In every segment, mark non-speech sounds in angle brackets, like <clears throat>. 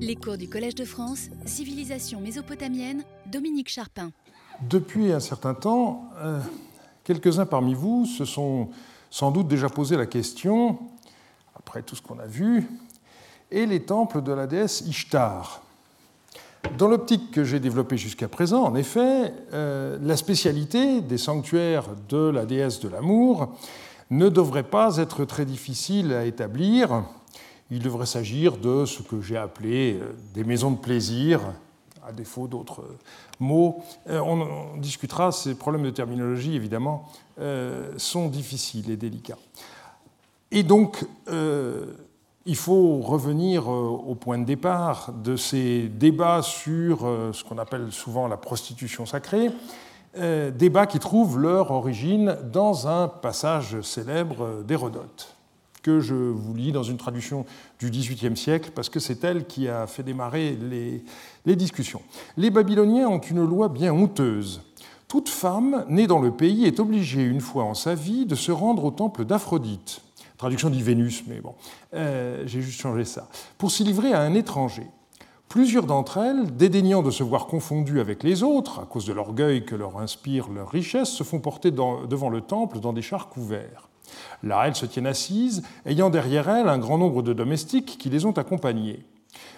Les cours du Collège de France, Civilisation mésopotamienne, Dominique Charpin. Depuis un certain temps, euh, quelques-uns parmi vous se sont sans doute déjà posé la question, après tout ce qu'on a vu, et les temples de la déesse Ishtar. Dans l'optique que j'ai développée jusqu'à présent, en effet, euh, la spécialité des sanctuaires de la déesse de l'amour ne devrait pas être très difficile à établir. Il devrait s'agir de ce que j'ai appelé euh, des maisons de plaisir, à défaut d'autres mots. Euh, on, discutera, ces problèmes de terminologie, évidemment, sont difficiles et délicats. Et donc, il faut revenir euh, au point de départ de ces débats sur euh, ce qu'on appelle souvent la prostitution sacrée, euh, débats qui trouvent leur origine dans un passage célèbre d'Hérodote, que je vous lis dans une traduction du XVIIIe siècle, parce que c'est elle qui a fait démarrer les, discussions. Les Babyloniens ont une loi bien honteuse. Toute femme née dans le pays est obligée une fois en sa vie de se rendre au temple d'Aphrodite traduction dit Vénus, mais bon, euh, j'ai juste changé ça, pour s'y livrer à un étranger. Plusieurs d'entre elles, dédaignant de se voir confondues avec les autres, à cause de l'orgueil que leur inspire leur richesse, se font porter devant le temple dans des chars couverts. Là, elles se tiennent assises, ayant derrière elles un grand nombre de domestiques qui les ont accompagnées.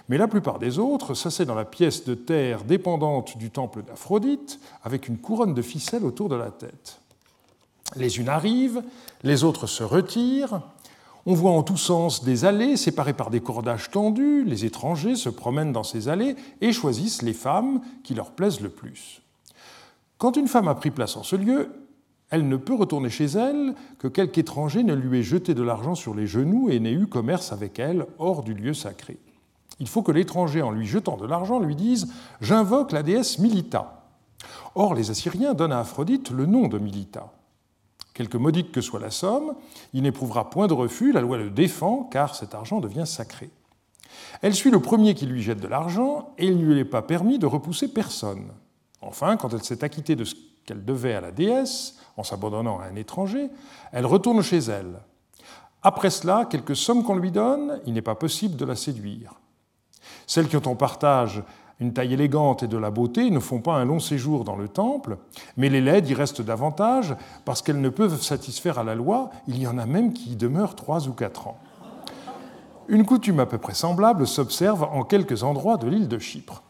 Mais la plupart des autres s'assaient dans la pièce de terre dépendante du temple d'Aphrodite, avec une couronne de ficelle autour de la tête. Les unes arrivent, les autres se retirent, on voit en tous sens des allées séparées par des cordages tendus. Les étrangers se promènent dans ces allées et choisissent les femmes qui leur plaisent le plus. Quand une femme a pris place en ce lieu, elle ne peut retourner chez elle que quelque étranger ne lui ait jeté de l'argent sur les genoux et n'ait eu commerce avec elle hors du lieu sacré. Il faut que l'étranger, en lui jetant de l'argent, lui dise J'invoque la déesse Milita. Or, les Assyriens donnent à Aphrodite le nom de Milita. Quelque modique que soit la somme, il n'éprouvera point de refus, la loi le défend, car cet argent devient sacré. Elle suit le premier qui lui jette de l'argent, et il ne lui est pas permis de repousser personne. Enfin, quand elle s'est acquittée de ce qu'elle devait à la déesse, en s'abandonnant à un étranger, elle retourne chez elle. Après cela, quelque somme qu'on lui donne, il n'est pas possible de la séduire. Celles qui ont en partage une taille élégante et de la beauté ne font pas un long séjour dans le temple, mais les laides y restent davantage parce qu'elles ne peuvent satisfaire à la loi. Il y en a même qui y demeurent trois ou quatre ans. Une coutume à peu près semblable s'observe en quelques endroits de l'île de Chypre.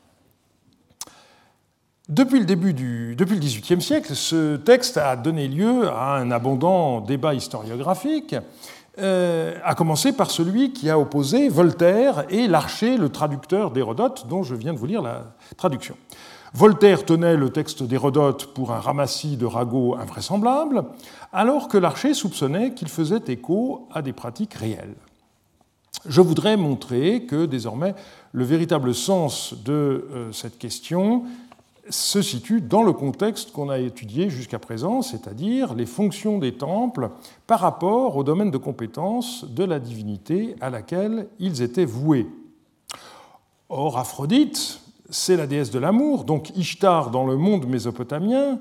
Depuis le début du depuis le XVIIIe siècle, ce texte a donné lieu à un abondant débat historiographique euh, à commencer par celui qui a opposé Voltaire et Larcher, le traducteur d'Hérodote, dont je viens de vous lire la traduction. Voltaire tenait le texte d'Hérodote pour un ramassis de ragots invraisemblable, alors que Larcher soupçonnait qu'il faisait écho à des pratiques réelles. Je voudrais montrer que désormais le véritable sens de euh, cette question se situe dans le contexte qu'on a étudié jusqu'à présent, c'est-à-dire les fonctions des temples par rapport au domaine de compétence de la divinité à laquelle ils étaient voués. Or, Aphrodite, c'est la déesse de l'amour, donc Ishtar dans le monde mésopotamien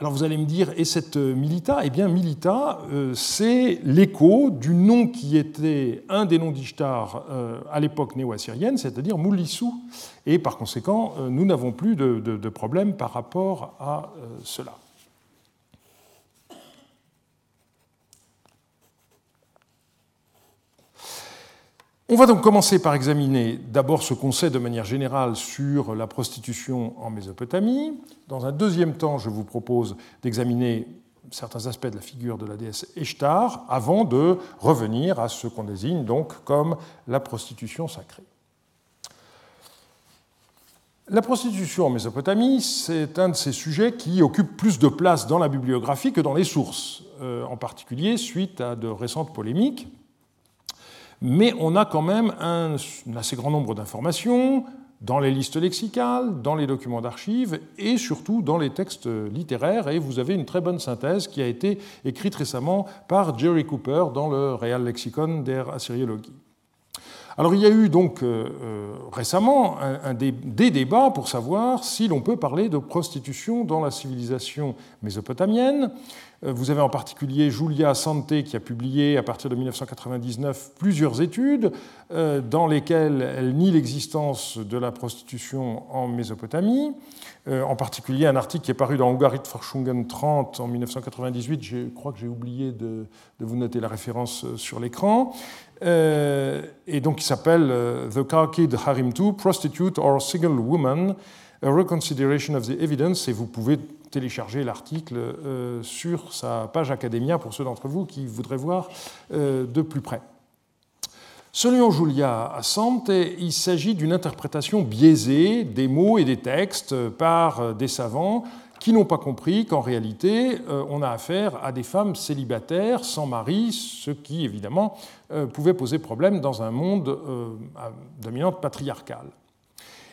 alors vous allez me dire, et cette euh, Milita? Eh bien, Milita, euh, c'est l'écho du nom qui était un des noms d'Ishtar euh, à l'époque néo-assyrienne, c'est-à-dire Moulissou. Et par conséquent, nous n'avons plus de, de, problème par rapport à cela. On va donc commencer par examiner d'abord ce qu'on sait de manière générale sur la prostitution en Mésopotamie. Dans un deuxième temps, je vous propose d'examiner certains aspects de la figure de la déesse Eshtar avant de revenir à ce qu'on désigne donc comme la prostitution sacrée. La prostitution en Mésopotamie, c'est un de ces sujets qui occupe plus de place dans la bibliographie que dans les sources, euh, en particulier suite à de récentes polémiques mais on a quand même un, assez grand nombre d'informations dans les listes lexicales, dans les documents d'archives et surtout dans les textes littéraires. Et vous avez une très bonne synthèse qui a été écrite récemment par Jerry Cooper dans le Real Lexicon der Assyriologie. Alors il y a eu donc euh, euh, récemment des, débats pour savoir si l'on peut parler de prostitution dans la civilisation mésopotamienne. Euh, vous avez en particulier Julia Sante qui a publié à partir de 1999 plusieurs études euh, dans lesquelles elle nie l'existence de la prostitution en Mésopotamie. Euh, en particulier un article qui est paru dans Ungarit Forschungen 30 en 1998. Je crois que j'ai oublié de, vous noter la référence sur l'écran. et donc, il s'appelle The Kharkid Harim 2, Prostitute or Single Woman, A Reconsideration of the Evidence. Et vous pouvez télécharger l'article euh, sur sa page Academia pour ceux d'entre vous qui voudraient voir euh, de plus près. Selon Julia Assante, il s'agit d'une interprétation biaisée des mots et des textes par euh, des savants qui n'ont pas compris qu'en réalité, on a affaire à des femmes célibataires sans mari, ce qui évidemment pouvait poser problème dans un monde dominante patriarcal.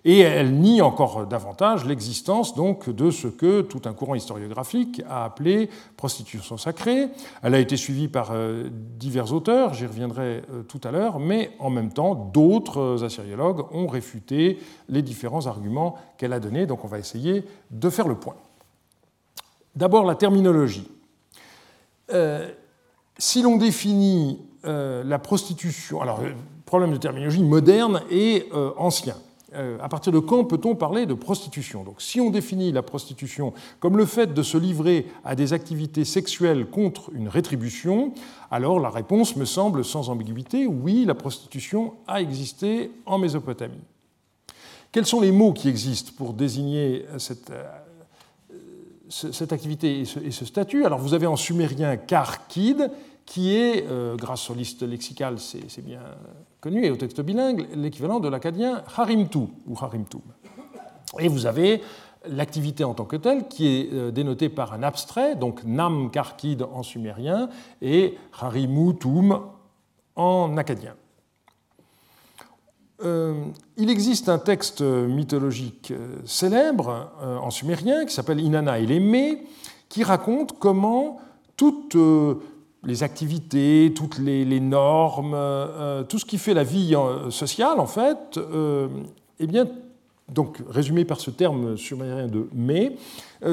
Et elle nie encore davantage l'existence donc de ce que tout un courant historiographique a appelé prostitution sacrée. Elle a été suivie par euh, divers auteurs, j'y reviendrai euh, tout à l'heure, mais en même temps, d'autres assyriologues ont réfuté les différents arguments qu'elle a donnés. Donc on va essayer de faire le point. D'abord la terminologie. Euh, si l'on définit la prostitution, alors problème de terminologie moderne et ancien. Euh, à partir de quand peut-on parler de prostitution? Donc, si on définit la prostitution comme le fait de se livrer à des activités sexuelles contre une rétribution, alors la réponse me semble sans ambiguïté. Oui, la prostitution a existé en Mésopotamie. Quels sont les mots qui existent pour désigner cette, euh, cette activité et ce, statut? Alors, vous avez en sumérien karkid, qui est, euh, grâce aux listes lexicales, c'est bien et au texte bilingue, l'équivalent de l'acadien harimtu ou harimtum. Et vous avez l'activité en tant que telle qui est euh, dénotée par un abstrait, donc nam karkid en sumérien et harimutum en acadien. Euh, il existe un texte mythologique célèbre en sumérien qui s'appelle Inanna et les qui raconte comment toute les activités, toutes les, normes, euh, tout ce qui fait la vie euh, sociale, en fait, euh, eh bien, donc résumé par ce terme sumérien de mais,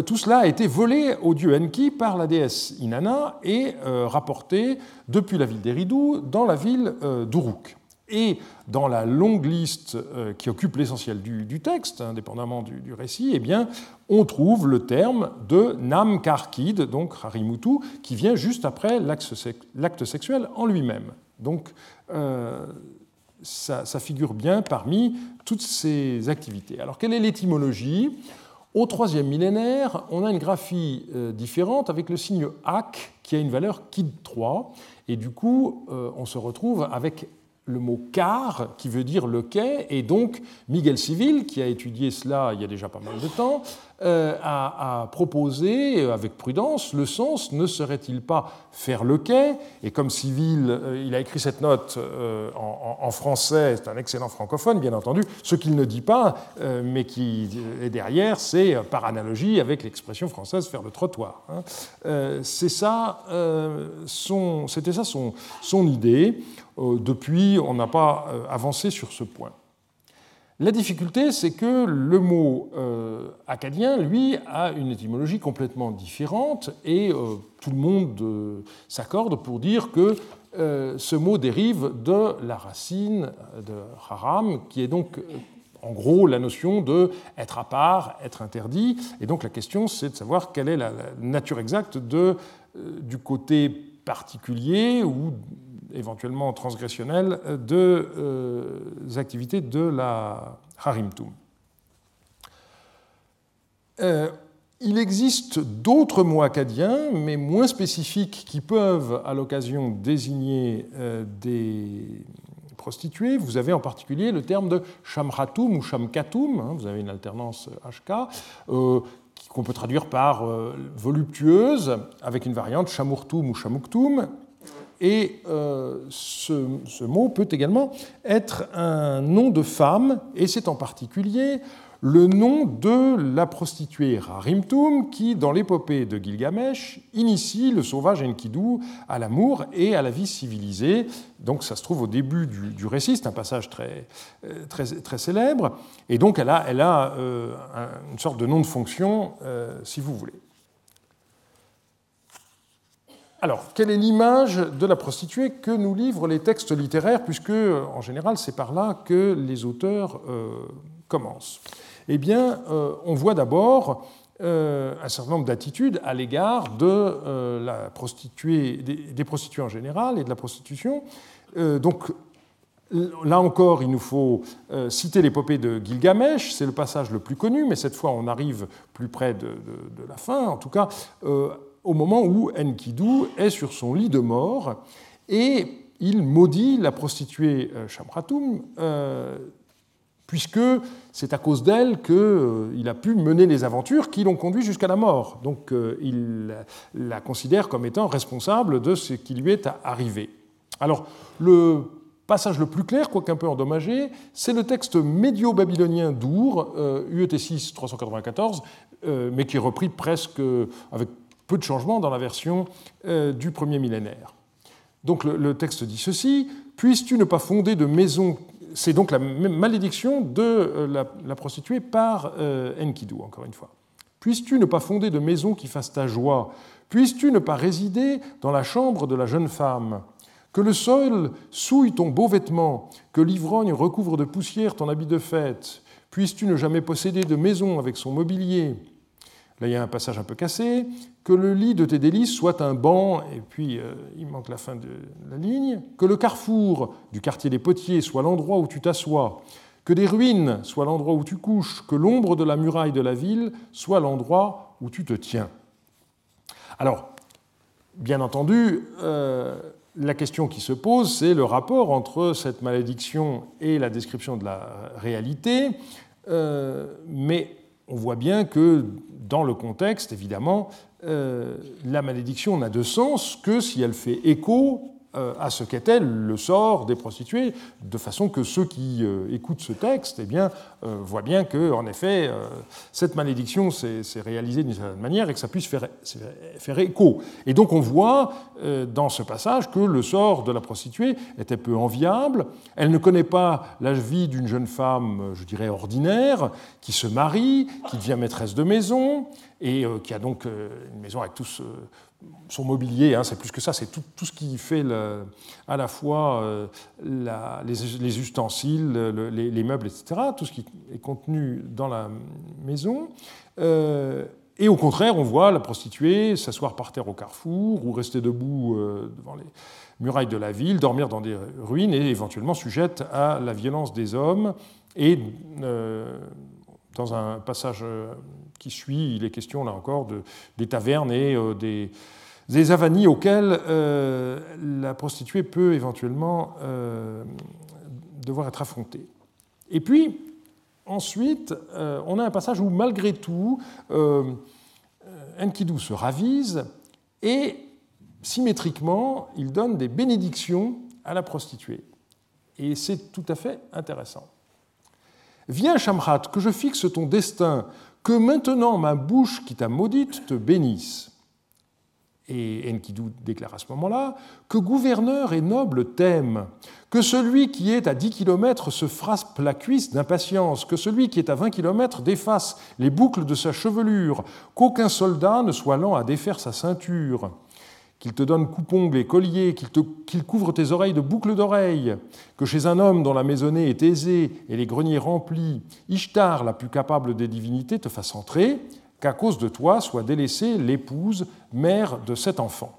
tout cela a été volé au dieu Enki par la déesse Inanna et rapporté depuis la ville d'Eridu dans la ville d'Uruk. Et dans la longue liste euh, qui occupe l'essentiel du, texte, indépendamment du, récit, eh bien, on trouve le terme de Nam Karkid, donc Harimutu, qui vient juste après l'acte sexuel en lui-même. Donc, euh, ça, figure bien parmi toutes ces activités. Alors, quelle est l'étymologie? Au troisième millénaire, on a une graphie euh, différente avec le signe Ak qui a une valeur Kid 3, et du coup, on se retrouve avec le mot car, qui veut dire le quai, et donc Miguel Civil, qui a étudié cela il y a déjà pas mal de temps, euh, a, proposé euh, avec prudence le sens ne serait-il pas faire le quai Et comme Civil, euh, il a écrit cette note en, français, c'est un excellent francophone, bien entendu, ce qu'il ne dit pas, mais qui est derrière, c'est par analogie avec l'expression française faire le trottoir. Hein. c'est ça, c'était ça son, son idée. Depuis, on n'a pas avancé sur ce point. La difficulté, c'est que le mot euh, acadien, lui, a une étymologie complètement différente et euh, tout le monde euh, s'accorde pour dire que ce mot dérive de la racine de haram, qui est donc en gros la notion de être à part, être interdit. Et donc la question, c'est de savoir quelle est la, nature exacte de, du côté particulier ou éventuellement transgressionnelles de euh, activités de la harimtum. Euh, il existe d'autres mots acadiens, mais moins spécifiques, qui peuvent, à l'occasion, désigner euh, des prostituées. Vous avez en particulier le terme de shamratum ou shamkatum, hein, vous avez une alternance HK, qu'on peut traduire par voluptueuse, avec une variante shamurtum ou shamuktum, et euh, ce, mot peut également être un nom de femme, et c'est en particulier le nom de la prostituée Rarimtum qui, dans l'épopée de Gilgamesh, initie le sauvage Enkidu à l'amour et à la vie civilisée. Donc ça se trouve au début du, récit, c'est un passage très, euh, très, très, célèbre, et donc elle a, elle a euh, une sorte de nom de fonction, si vous voulez. Alors, quelle est l'image de la prostituée que nous livrent les textes littéraires, puisque en général c'est par là que les auteurs euh, commencent? Eh bien, euh, on voit d'abord euh, un certain nombre d'attitudes à l'égard de la prostituée, des, prostituées en général et de la prostitution. donc, Là encore, il nous faut citer l'épopée de Gilgamesh, c'est le passage le plus connu, mais cette fois on arrive plus près de, de la fin, en tout cas au moment où Enkidu est sur son lit de mort et il maudit la prostituée euh, Shamratum, euh, puisque c'est à cause d'elle qu'il euh, a pu mener les aventures qui l'ont conduit jusqu'à la mort. Donc il la considère comme étant responsable de ce qui lui est arrivé. Alors le passage le plus clair, quoique un peu endommagé, c'est le texte médio-babylonien d'Our, UET 6 394, mais qui est repris presque avec peu de changements dans la version euh, du premier millénaire. Donc le, texte dit ceci Puisses-tu ne pas fonder de maison C'est donc la malédiction de euh, la, prostituée par euh, Enkidu, encore une fois. Puisses-tu ne pas fonder de maison qui fasse ta joie? Puisses-tu ne pas résider dans la chambre de la jeune femme? Que le sol souille ton beau vêtement, que l'ivrogne recouvre de poussière ton habit de fête. Puisses-tu ne jamais posséder de maison avec son mobilier? Là, il y a un passage un peu cassé. Que le lit de tes délices soit un banc, et puis euh, il manque la fin de la ligne. Que le carrefour du quartier des potiers soit l'endroit où tu t'assois. Que des ruines soient l'endroit où tu couches. Que l'ombre de la muraille de la ville soit l'endroit où tu te tiens. Alors, bien entendu, euh, la question qui se pose, c'est le rapport entre cette malédiction et la description de la réalité. Euh, mais on voit bien que dans le contexte, évidemment, euh, la malédiction n'a de sens que si elle fait écho à ce qu'était le sort des prostituées, de façon que ceux qui euh, écoutent ce texte eh bien, euh, voient bien que, en effet, cette malédiction s'est réalisée d'une certaine manière et que ça puisse faire, faire écho. Et donc on voit dans ce passage que le sort de la prostituée était peu enviable. Elle ne connaît pas la vie d'une jeune femme, je dirais, ordinaire, qui se marie, qui devient maîtresse de maison et qui a donc une maison avec tout ce son mobilier, hein, c'est plus que ça, c'est tout, ce qui fait à la fois euh, les, ustensiles, les, meubles, etc., tout ce qui est contenu dans la maison. Euh, et au contraire, on voit la prostituée s'asseoir par terre au carrefour ou rester debout euh, devant les murailles de la ville, dormir dans des ruines et éventuellement sujette à la violence des hommes. Et dans un passage qui suit, il est question là encore de, des tavernes et des des avanies auxquelles euh, la prostituée peut éventuellement euh, devoir être affrontée. Et puis, ensuite, euh, on a un passage où, malgré tout, Enkidu se ravise et, symétriquement, il donne des bénédictions à la prostituée. Et c'est tout à fait intéressant. Viens, Shamrat, que je fixe ton destin, que maintenant ma bouche qui t'a maudite te bénisse. Et Enkidu déclare à ce moment-là que gouverneur et noble t'aime, que celui qui est à 10 km se frappe la cuisse d'impatience, que celui qui est à 20 km défasse les boucles de sa chevelure, qu'aucun soldat ne soit lent à défaire sa ceinture, qu'il te donne coupe-ongles et collier, qu'il couvre tes oreilles de boucles d'oreilles, que chez un homme dont la maisonnée est aisée et les greniers remplis, Ishtar, la plus capable des divinités, te fasse entrer, qu'à cause de toi soit délaissée l'épouse, mère de cet enfant.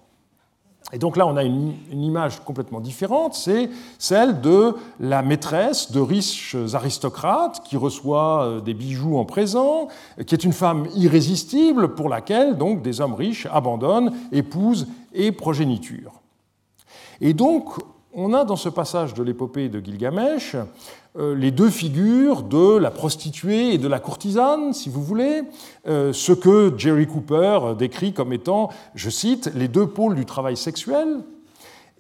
Et donc là, on a une, image complètement différente, c'est celle de la maîtresse de riches aristocrates qui reçoit euh, des bijoux en présent, qui est une femme irrésistible pour laquelle donc des hommes riches abandonnent épouse et progéniture. Et donc, on a dans ce passage de l'épopée de Gilgamesh euh, les deux figures de la prostituée et de la courtisane, si vous voulez, euh, ce que Jerry Cooper décrit comme étant, je cite, les deux pôles du travail sexuel,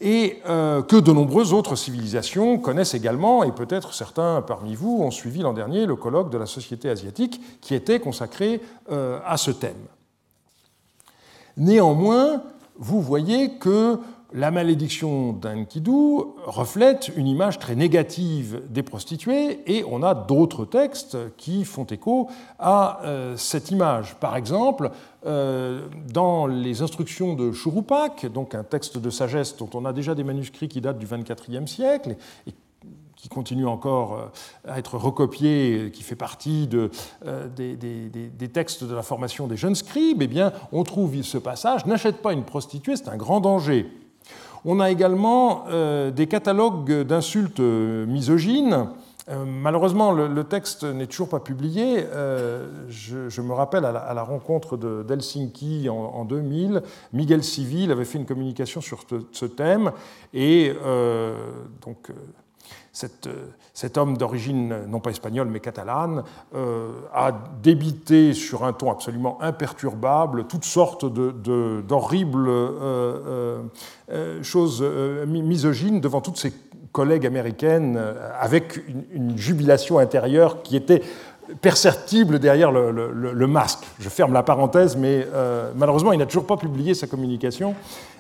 et euh, que de nombreuses autres civilisations connaissent également, et peut-être certains parmi vous ont suivi l'an dernier le colloque de la société asiatique qui était consacré à ce thème. Néanmoins, vous voyez que la malédiction d'Ankidou reflète une image très négative des prostituées et on a d'autres textes qui font écho à euh, cette image. Par exemple, euh, dans les instructions de Churupak, donc un texte de sagesse dont on a déjà des manuscrits qui datent du XXIVe siècle et qui continue encore euh, à être recopié, qui fait partie de, des, des, textes de la formation des jeunes scribes, eh bien, on trouve ce passage N'achète pas une prostituée, c'est un grand danger. On a également euh, des catalogues d'insultes euh, misogynes. Euh, malheureusement, le, texte n'est toujours pas publié. je, me rappelle à la, rencontre d'Helsinki en, 2000, Miguel Civil avait fait une communication sur ce thème et donc euh, cet homme d'origine non pas espagnole mais catalane euh, a débité sur un ton absolument imperturbable toutes sortes d'horribles euh, choses misogynes devant toutes ses collègues américaines avec une jubilation intérieure qui était perceptible derrière le, masque. Je ferme la parenthèse, mais euh, malheureusement, il n'a toujours pas publié sa communication.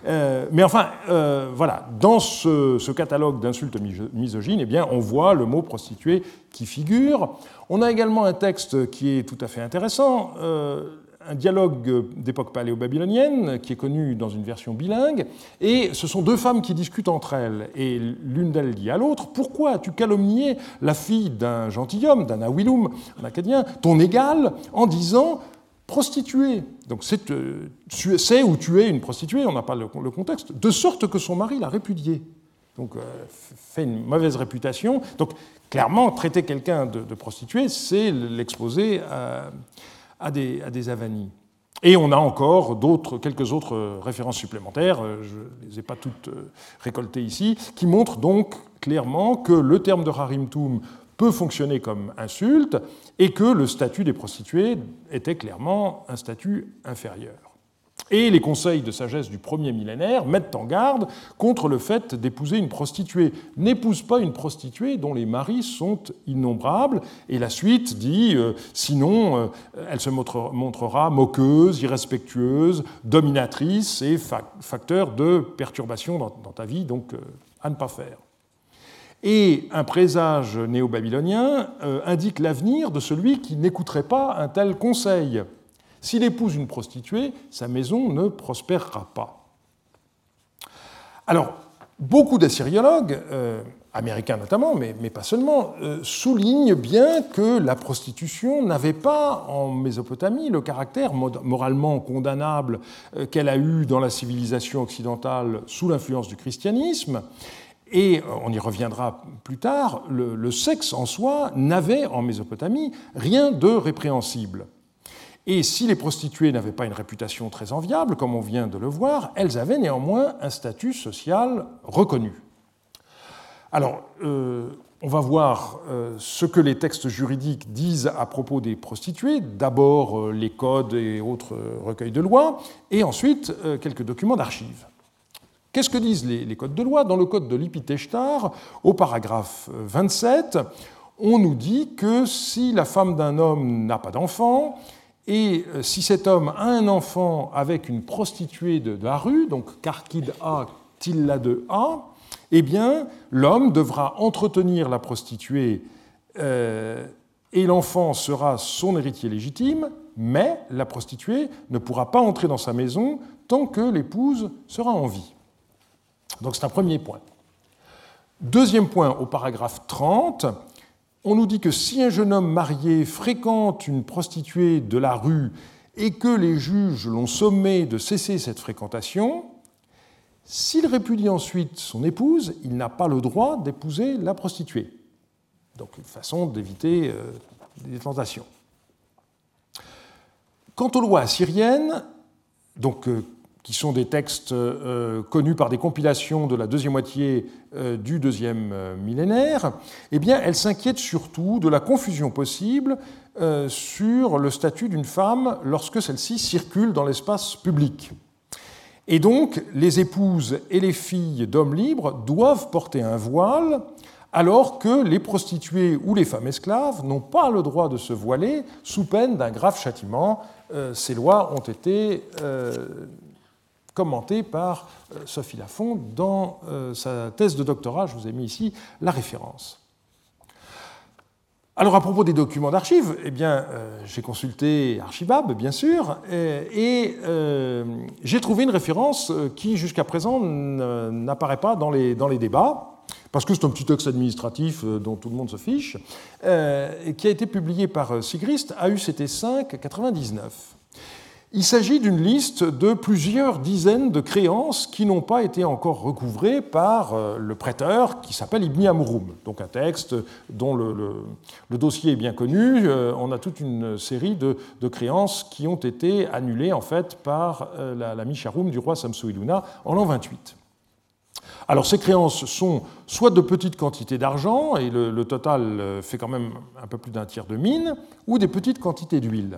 Euh, mais enfin, euh, voilà, dans ce, catalogue d'insultes misogynes, eh bien, on voit le mot prostituée qui figure. On a également un texte qui est tout à fait intéressant un dialogue d'époque paléo-babylonienne qui est connu dans une version bilingue, et ce sont deux femmes qui discutent entre elles, et l'une d'elles dit à l'autre Pourquoi as-tu calomnié la fille d'un gentilhomme, d'un awilum, un acadien, ton égal, en disant prostituée? Donc c'est euh, ou tu es une prostituée, on n'a pas le, contexte, de sorte que son mari l'a répudiée. Donc, euh, fait une mauvaise réputation. Donc, clairement, traiter quelqu'un de, de prostituée, c'est l'exposer à, à des, avanies. Et on a encore quelques autres références supplémentaires, euh, je ne les ai pas toutes euh, récoltées ici, qui montrent donc clairement que le terme de harimtum peut fonctionner comme insulte et que le statut des prostituées était clairement un statut inférieur. Et les conseils de sagesse du premier millénaire mettent en garde contre le fait d'épouser une prostituée. N'épouse pas une prostituée dont les maris sont innombrables. Et la suite dit, euh, sinon, euh, elle se montrera moqueuse, irrespectueuse, dominatrice et facteur de perturbation dans, ta vie, donc euh, à ne pas faire. Et un présage néo-babylonien indique l'avenir de celui qui n'écouterait pas un tel conseil. S'il épouse une prostituée, sa maison ne prospérera pas. Alors, beaucoup d'assyriologues, euh, américains notamment, mais, pas seulement, euh, soulignent bien que la prostitution n'avait pas en Mésopotamie le caractère moralement condamnable euh, qu'elle a eu dans la civilisation occidentale sous l'influence du christianisme. Et on y reviendra plus tard, le sexe en soi n'avait en Mésopotamie rien de répréhensible. Et si les prostituées n'avaient pas une réputation très enviable, comme on vient de le voir, elles avaient néanmoins un statut social reconnu. Alors, euh, on va voir euh, ce que les textes juridiques disent à propos des prostituées. D'abord euh, les codes et autres recueils de lois, et ensuite quelques documents d'archives. Qu'est-ce que disent les, codes de loi Dans le code de l'Ipiteshtar, au paragraphe 27, on nous dit que si la femme d'un homme n'a pas d'enfant, et euh, si cet homme a un enfant avec une prostituée de la rue, donc Karkid A, Tilla de A, eh bien, l'homme devra entretenir la prostituée euh, et l'enfant sera son héritier légitime, mais la prostituée ne pourra pas entrer dans sa maison tant que l'épouse sera en vie. Donc c'est un premier point. Deuxième point, au paragraphe 30, on nous dit que si un jeune homme marié fréquente une prostituée de la rue et que les juges l'ont sommé de cesser cette fréquentation, s'il répudie ensuite son épouse, il n'a pas le droit d'épouser la prostituée. Donc une façon d'éviter euh, des tentations. Quant aux lois assyriennes, donc, euh, qui sont des textes euh, connus par des compilations de la deuxième moitié euh, du deuxième euh, millénaire, eh bien, elle s'inquiète surtout de la confusion possible sur le statut d'une femme lorsque celle-ci circule dans l'espace public. Et donc, les épouses et les filles d'hommes libres doivent porter un voile, alors que les prostituées ou les femmes esclaves n'ont pas le droit de se voiler sous peine d'un grave châtiment. ces lois ont été commenté par Sophie Lafont dans sa thèse de doctorat. Je vous ai mis ici la référence. Alors à propos des documents d'archives, eh bien, euh, j'ai consulté Archibab, bien sûr, et, euh, j'ai trouvé une référence euh, qui, jusqu'à présent, n'apparaît pas dans les, débats, parce que c'est un petit texte administratif dont tout le monde se fiche, et qui a été publié par Sigrist, AUCT 5 99. Il s'agit d'une liste de plusieurs dizaines de créances qui n'ont pas été encore recouvrées par euh, le prêteur qui s'appelle Ibn Amroum, donc un texte dont le, dossier est bien connu. Euh, on a toute une série de, créances qui ont été annulées en fait par euh, la, la du roi Samsuiluna en l'an 28. Alors ces créances sont soit de petites quantités d'argent, et le, total fait quand même un peu plus d'un tiers de mine, ou des petites quantités d'huile.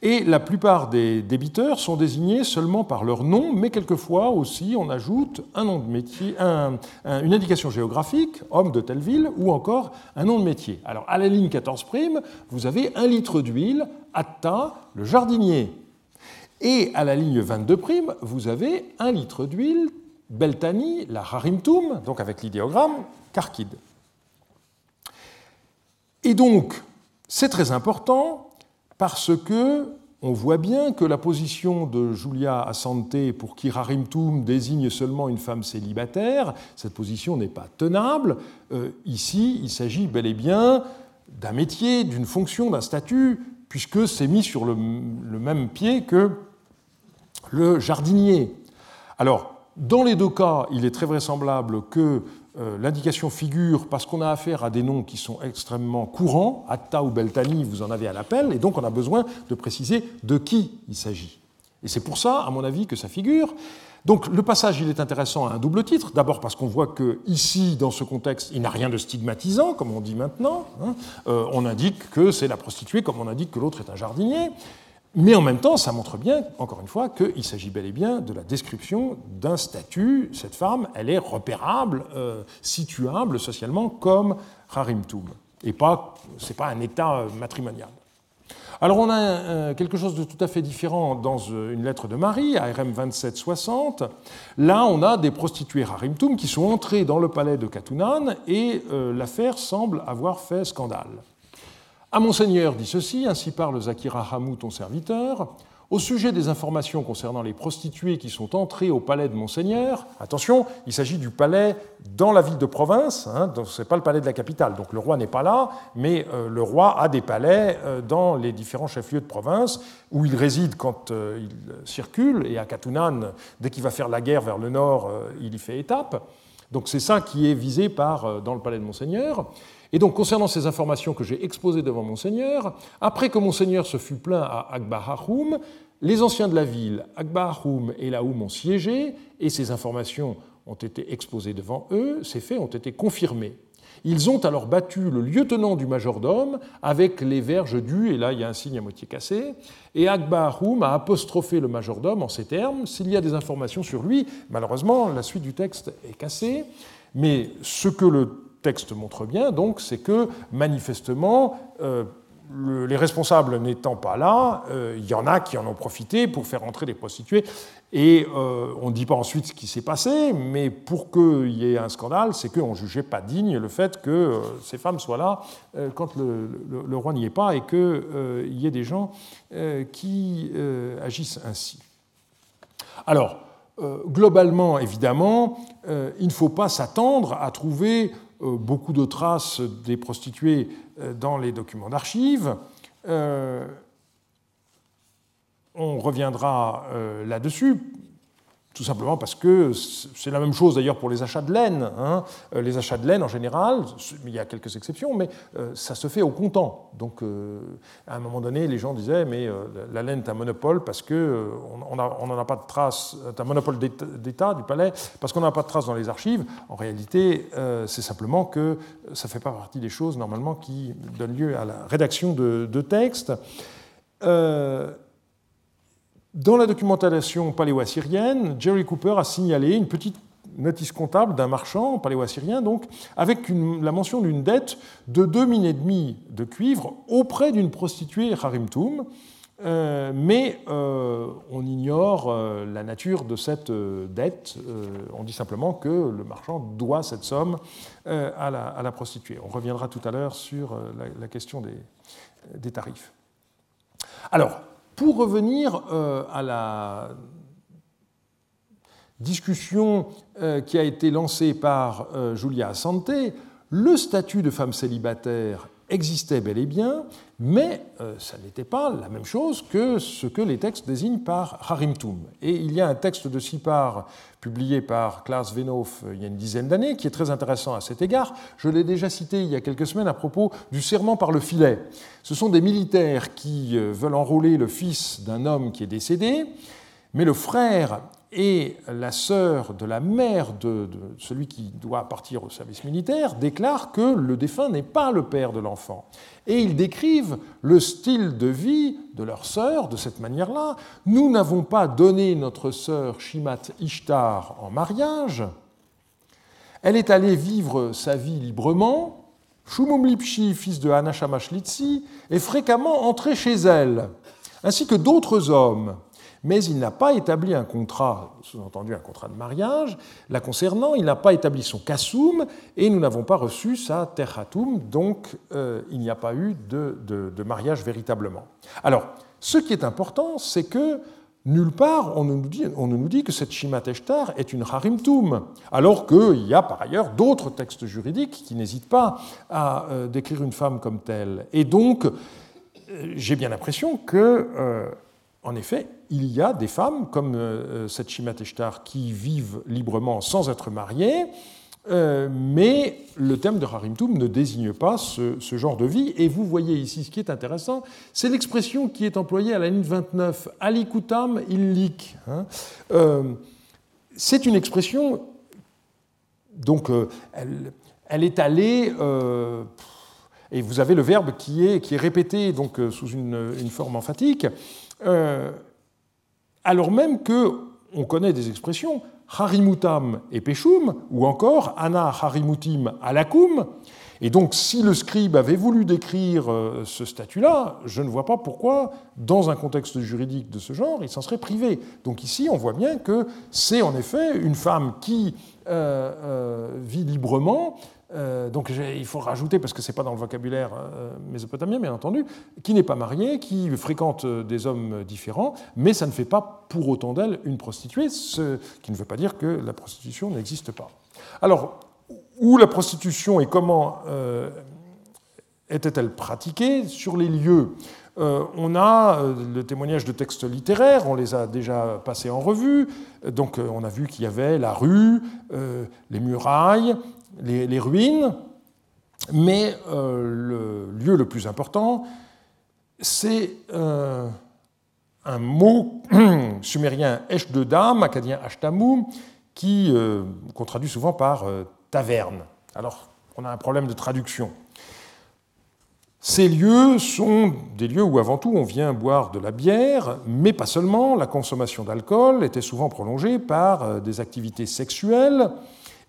Et la plupart des débiteurs sont désignés seulement par leur nom, mais quelquefois aussi on ajoute un nom de métier, une indication géographique, homme de telle ville, ou encore un nom de métier. Alors à la ligne 14 prime, vous avez un litre d'huile, Atta, le jardinier. Et à la ligne 22 prime, vous avez un litre d'huile, Beltani, la Harimtum, donc avec l'idéogramme, Karkid. Et donc, c'est très important parce que on voit bien que la position de Julia Assante pour qui Rarimtum désigne seulement une femme célibataire, cette position n'est pas tenable. Euh, ici, il s'agit bel et bien d'un métier, d'une fonction, d'un statut, puisque c'est mis sur le, même pied que le jardinier. Alors, dans les deux cas, il est très vraisemblable que l'indication figure parce qu'on a affaire à des noms qui sont extrêmement courants, Atta ou Beltani, vous en avez à l'appel, et donc on a besoin de préciser de qui il s'agit. Et c'est pour ça, à mon avis, que ça figure. Donc le passage, il est intéressant à un double titre. D'abord parce qu'on voit que ici, dans ce contexte, il n'a rien de stigmatisant, comme on dit maintenant. Hein. Euh, on indique que c'est la prostituée, comme on indique que l'autre est un jardinier. Mais en même temps, ça montre bien, encore une fois, qu'il s'agit bel et bien de la description d'un statut. Cette femme, elle est repérable, euh, situable socialement comme Harimtum. Et pas, c'est pas un état matrimonial. Alors on a euh, quelque chose de tout à fait différent dans euh, une lettre de Marie, ARM 2760. Là, on a des prostituées Harimtum qui sont entrées dans le palais de Katunan et l'affaire semble avoir fait scandale. À Monseigneur dit ceci, ainsi parle Zakira Hamou, ton serviteur, au sujet des informations concernant les prostituées qui sont entrées au palais de Monseigneur, attention, il s'agit du palais dans la ville de province, hein, ce n'est pas le palais de la capitale, donc le roi n'est pas là, mais euh, le roi a des palais euh, dans les différents chefs-lieux de province où il réside quand euh, il circule, et à Katunan, dès qu'il va faire la guerre vers le nord, il y fait étape. Donc c'est ça qui est visé par, dans le palais de Monseigneur. Et donc, concernant ces informations que j'ai exposées devant Monseigneur, après que Monseigneur se fut plaint à Akbaharoum, les anciens de la ville, Akbaharoum et Laoum, ont siégé, et ces informations ont été exposées devant eux, ces faits ont été confirmés. Ils ont alors battu le lieutenant du majordome avec les verges dues, et là il y a un signe à moitié cassé, et Akbaharoum a apostrophé le majordome en ces termes S'il y a des informations sur lui, malheureusement la suite du texte est cassée, mais ce que le texte montre bien, donc, c'est que manifestement, euh, les responsables n'étant pas là, euh, il y en a qui en ont profité pour faire entrer des prostituées. Et euh, on ne dit pas ensuite ce qui s'est passé, mais pour qu'il y ait un scandale, c'est qu'on ne jugeait pas digne le fait que ces femmes soient là quand le, le roi n'y est pas et qu'il y ait des gens qui agissent ainsi. Alors, globalement, évidemment, il ne faut pas s'attendre à trouver beaucoup de traces des prostituées euh, dans les documents d'archives. Euh, on reviendra là-dessus tout simplement parce que c'est la même chose d'ailleurs pour les achats de laine. Hein. Euh, les achats de laine en général, il y a quelques exceptions, mais euh, ça se fait au comptant. Donc euh, à un moment donné, les gens disaient mais la laine est un monopole parce que on n'en a pas de traces, c'est un monopole d'État du palais parce qu'on n'a pas de traces dans les archives. En réalité, c'est simplement que ça ne fait pas partie des choses normalement qui donnent lieu à la rédaction de, de textes. Dans la documentation paléo-assyrienne, Jerry Cooper a signalé une petite notice comptable d'un marchand paléo-assyrien, donc, avec la mention d'une dette de 2 mines et demi de cuivre auprès d'une prostituée Harimtum. mais on ignore la nature de cette dette. on dit simplement que le marchand doit cette somme à la, prostituée. On reviendra tout à l'heure sur la, question des tarifs. Alors, pour revenir à la discussion euh, qui a été lancée par euh, Julia Assante, le statut de femme célibataire existait bel et bien, mais euh, ça n'était pas la même chose que ce que les textes désignent par harimtum. Et il y a un texte de Sipar publié par Klaas Venhoff il y a une dizaine d'années qui est très intéressant à cet égard. Je l'ai déjà cité il y a quelques semaines à propos du serment par le filet. Ce sont des militaires qui veulent enrôler le fils d'un homme qui est décédé, mais le frère et la sœur de la mère de, celui qui doit partir au service militaire déclare que le défunt n'est pas le père de l'enfant. Et ils décrivent le style de vie de leur sœur de cette manière-là. Nous n'avons pas donné notre sœur Shimat Ishtar en mariage. Elle est allée vivre sa vie librement. Shumum Lipshi, fils de Hanashamashlitsi, est fréquemment entré chez elle, ainsi que d'autres hommes mais il n'a pas établi un contrat, sous-entendu un contrat de mariage, la concernant, il n'a pas établi son kassoum, et nous n'avons pas reçu sa terhatum, donc euh, il n'y a pas eu de, mariage véritablement. Alors, ce qui est important, c'est que nulle part on ne nous dit, que cette Shimat Eshtar est une harimtum, alors qu'il y a par ailleurs d'autres textes juridiques qui n'hésitent pas à euh, décrire une femme comme telle. Et donc, euh, j'ai bien l'impression que en effet, il y a des femmes comme euh, euh, cette Shimateshtar qui vivent librement sans être mariées, euh, mais le terme de Harimtum ne désigne pas ce, genre de vie. Et vous voyez ici ce qui est intéressant, c'est l'expression qui est employée à la ligne 29, alikutam illik. Hein. c'est une expression, donc elle, est allée. et vous avez le verbe qui est, qui est répété donc, sous une, une forme emphatique. Euh, alors même que on connaît des expressions harimutam et peshum, ou encore ana harimutim alakum. Et donc, si le scribe avait voulu décrire euh, ce statut-là, je ne vois pas pourquoi, dans un contexte juridique de ce genre, il s'en serait privé. Donc ici, on voit bien que c'est en effet une femme qui euh, vit librement, euh, donc il faut rajouter, parce que ce n'est pas dans le vocabulaire euh, mésopotamien, bien entendu, qui n'est pas mariée, qui fréquente euh, des hommes différents, mais ça ne fait pas pour autant d'elle une prostituée, ce qui ne veut pas dire que la prostitution n'existe pas. Alors, où la prostitution et comment était-elle pratiquée? Sur les lieux, on a le témoignage de textes littéraires, on les a déjà passés en revue. Donc on a vu qu'il y avait la rue, les murailles, les, ruines, mais euh, le lieu le plus important, c'est euh, un mot <clears throat> sumérien Eshdedam, acadien Ashtamu, qui euh, qu'on traduit souvent par taverne. Alors, on a un problème de traduction. Ces lieux sont des lieux où avant tout on vient boire de la bière, mais pas seulement. La consommation d'alcool était souvent prolongée par des activités sexuelles,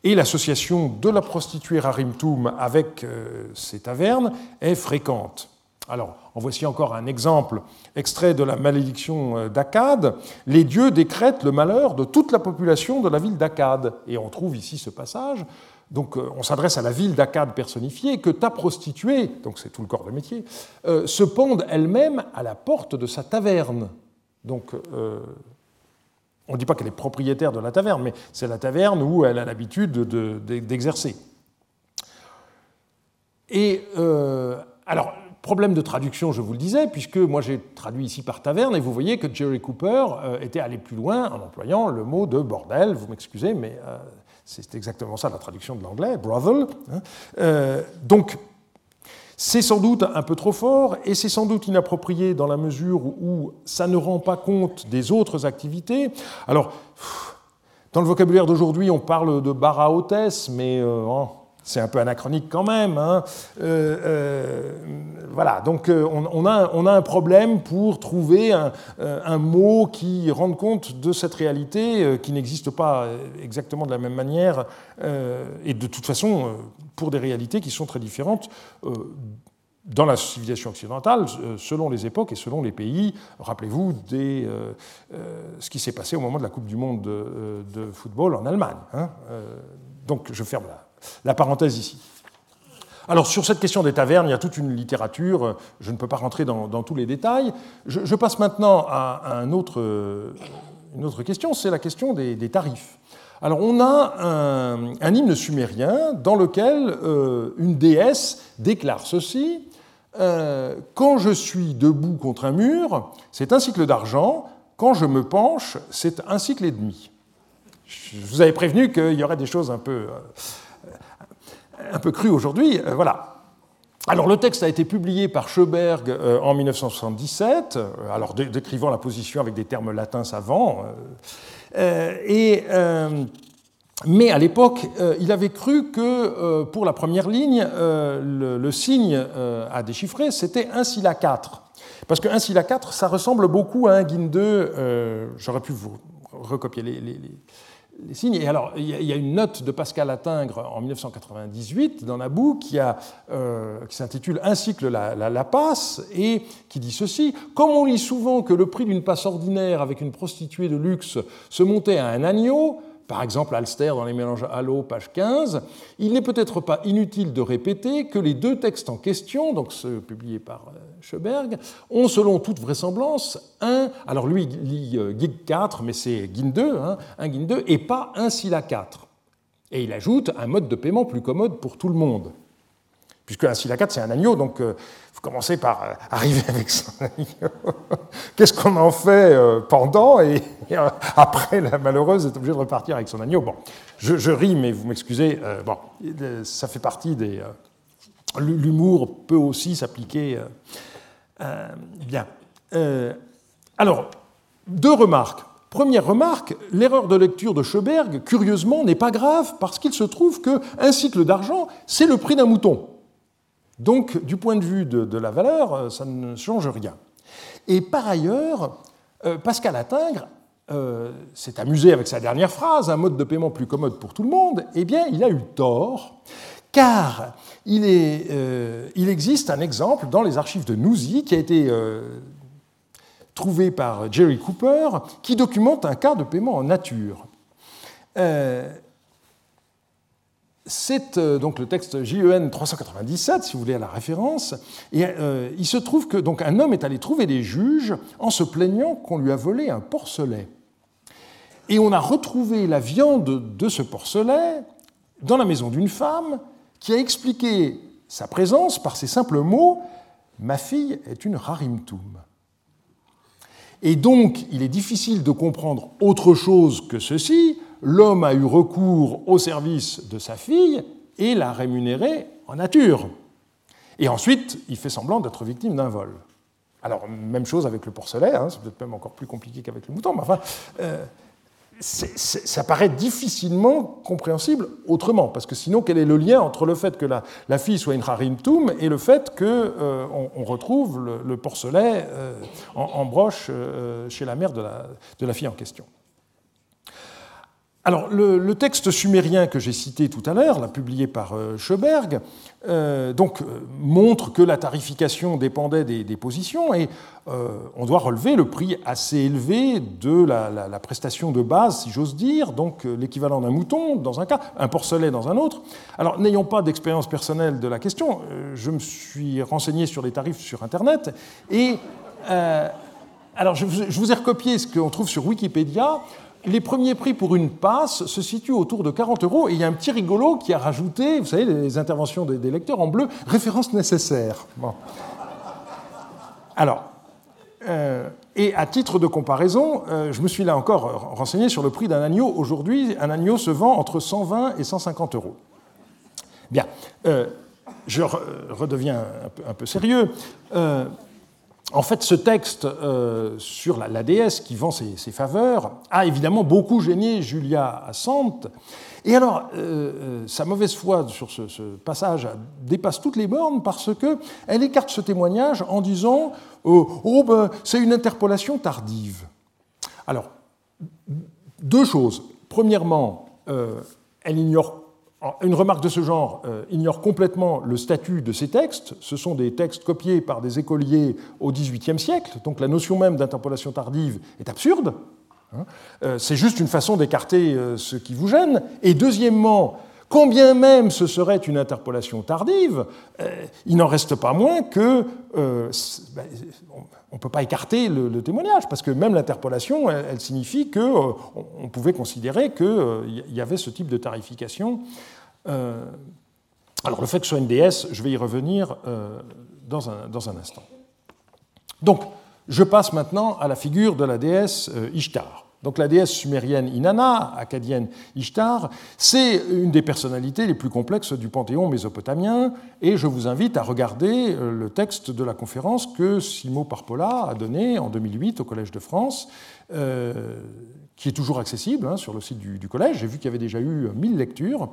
et l'association de la prostituée Rarimtum avec euh, ces tavernes est fréquente. Alors, en voici encore un exemple extrait de la malédiction euh, d'Akkad. Les dieux décrètent le malheur de toute la population de la ville d'Akkad. Et on trouve ici ce passage. Donc, euh, on s'adresse à la ville d'Akkad personnifiée, que ta prostituée, donc c'est tout le corps de métier, se pende elle-même à la porte de sa taverne. Donc, on ne dit pas qu'elle est propriétaire de la taverne, mais c'est la taverne où elle a l'habitude d'exercer. Et euh, alors, problème de traduction, je vous le disais, puisque moi j'ai traduit ici par taverne, et vous voyez que Jerry Cooper euh, était allé plus loin en employant le mot de bordel, vous m'excusez, mais euh, c'est exactement ça la traduction de l'anglais, brothel. Hein. donc, c'est sans doute un peu trop fort et c'est sans doute inapproprié dans la mesure où ça ne rend pas compte des autres activités. Alors, dans le vocabulaire d'aujourd'hui, on parle de bar à hôtesse, mais euh, oh, c'est un peu anachronique quand même. Hein. Euh, euh, voilà, donc euh, on, a, un problème pour trouver un, mot qui rende compte de cette réalité qui n'existe pas exactement de la même manière et de toute façon pour des réalités qui sont très différentes dans la civilisation occidentale, selon les époques et selon les pays. Rappelez-vous ce qui s'est passé au moment de la Coupe du Monde de, football en Allemagne. Hein. donc je ferme la parenthèse ici. Alors sur cette question des tavernes, il y a toute une littérature, je ne peux pas rentrer dans, tous les détails. Je, passe maintenant à, une autre question, c'est la question des, tarifs. Alors on a un, hymne sumérien dans lequel euh, une déesse déclare ceci, euh, quand je suis debout contre un mur, c'est un cycle d'argent, quand je me penche, c'est un cycle et demi. Je vous avais prévenu qu'il y aurait des choses un peu... Euh, un peu cru aujourd'hui. Euh, voilà. Alors le texte a été publié par Schoberg euh, en 1977, euh, alors décrivant la position avec des termes latins savants. et, mais à l'époque, il avait cru que pour la première ligne, le, signe à déchiffrer, c'était 1 Scylla 4. Parce que 1 Scylla 4, ça ressemble beaucoup à un Guin 2. J'aurais pu vous recopier les Et alors, il y a une note de Pascal Attingre en 1998 dans la boue qui, euh, qui s'intitule Un cycle la, la, passe et qui dit ceci Comme on lit souvent que le prix d'une passe ordinaire avec une prostituée de luxe se montait à un agneau, par exemple Alster dans les mélanges Halo, page 15, il n'est peut-être pas inutile de répéter que les deux textes en question, donc ceux publiés par euh, Schoberg, ont selon toute vraisemblance un, alors lui lit euh, Gig 4, mais c'est Gin 2, hein, un Gin 2, et pas un Scylla 4. Et il ajoute un mode de paiement plus commode pour tout le monde puisque un 4, c'est un agneau, donc euh, vous commencez par euh, arriver <laughs> avec son agneau. Qu'est-ce qu'on en fait euh, pendant et, après, la malheureuse est obligée de repartir avec son agneau? Bon, je, ris, mais vous m'excusez. bon, ça fait partie des. L'humour peut aussi s'appliquer bien. alors, deux remarques. Première remarque, l'erreur de lecture de Schoberg, curieusement, n'est pas grave parce qu'il se trouve qu'un cycle d'argent, c'est le prix d'un mouton. Donc, du point de vue de, la valeur, euh, ça ne change rien. Et par ailleurs, euh, Pascal Attingre euh, s'est amusé avec sa dernière phrase, un mode de paiement plus commode pour tout le monde. Eh bien, il a eu tort, car il, existe un exemple dans les archives de Newsy qui a été trouvé par Jerry Cooper, qui documente un cas de paiement en nature. C'est euh, donc le texte JEN 397, si vous voulez, à la référence. Et euh, il se trouve que donc un homme est allé trouver des juges en se plaignant qu'on lui a volé un porcelet. Et on a retrouvé la viande de ce porcelet dans la maison d'une femme qui a expliqué sa présence par ces simples mots Ma fille est une rarimtum. Et donc, il est difficile de comprendre autre chose que ceci l'homme a eu recours au service de sa fille et l'a rémunéré en nature. Et ensuite, il fait semblant d'être victime d'un vol. Alors, même chose avec le porcelet, hein, c'est peut-être même encore plus compliqué qu'avec le mouton, mais enfin, euh, ça paraît difficilement compréhensible autrement, parce que sinon, quel est le lien entre le fait que la, fille soit une rarimtum et le fait qu'on euh, retrouve le, porcelet euh, en, broche chez la mère de la fille en question? Alors, le, texte sumérien que j'ai cité tout à l'heure, publié par euh, euh, euh, montre que la tarification dépendait des, positions et on doit relever le prix assez élevé de la, prestation de base, si j'ose dire, donc l'équivalent d'un mouton dans un cas, un porcelet dans un autre. Alors, n'ayant pas d'expérience personnelle de la question, je me suis renseigné sur les tarifs sur Internet et. alors, je vous ai recopié ce qu'on trouve sur Wikipédia les premiers prix pour une passe se situent autour de 40 euros. Et il y a un petit rigolo qui a rajouté, vous savez, les interventions des, lecteurs en bleu, référence nécessaire. Alors, euh, et à titre de comparaison, euh, je me suis là encore renseigné sur le prix d'un agneau. Aujourd'hui, un agneau se vend entre 120 et 150 euros. Bien, euh, je redeviens un peu, sérieux. En fait, ce texte euh, sur la, déesse qui vend ses, faveurs a évidemment beaucoup gêné Julia Assante. Et alors, euh, euh, sa mauvaise foi sur ce, passage dépasse toutes les bornes parce qu'elle écarte ce témoignage en disant Oh, ben, c'est une interpolation tardive. Alors, deux choses. Premièrement, elle ignore une remarque de ce genre euh, ignore complètement le statut de ces textes. Ce sont des textes copiés par des écoliers au XVIIIe siècle, donc la notion même d'interpolation tardive est absurde. Hein. Euh, c'est juste une façon d'écarter euh, ce qui vous gêne. Et deuxièmement, Combien même ce serait une interpolation tardive, il n'en reste pas moins que ben, on ne peut pas écarter le, témoignage, parce que même l'interpolation, elle, signifie qu'on on pouvait considérer qu'il y avait ce type de tarification euh, alors le fait que ce soit une déesse, je vais y revenir euh, dans, un, dans, un, instant. Donc, je passe maintenant à la figure de la déesse euh, Ishtar. Donc la déesse sumérienne Inanna, acadienne Ishtar, c'est une des personnalités les plus complexes du panthéon mésopotamien, et je vous invite à regarder le texte de la conférence que Simo Parpola a donné en 2008 au Collège de France, qui est toujours accessible hein, sur le site du, du collège. J'ai vu qu'il y avait déjà eu 1000 lectures.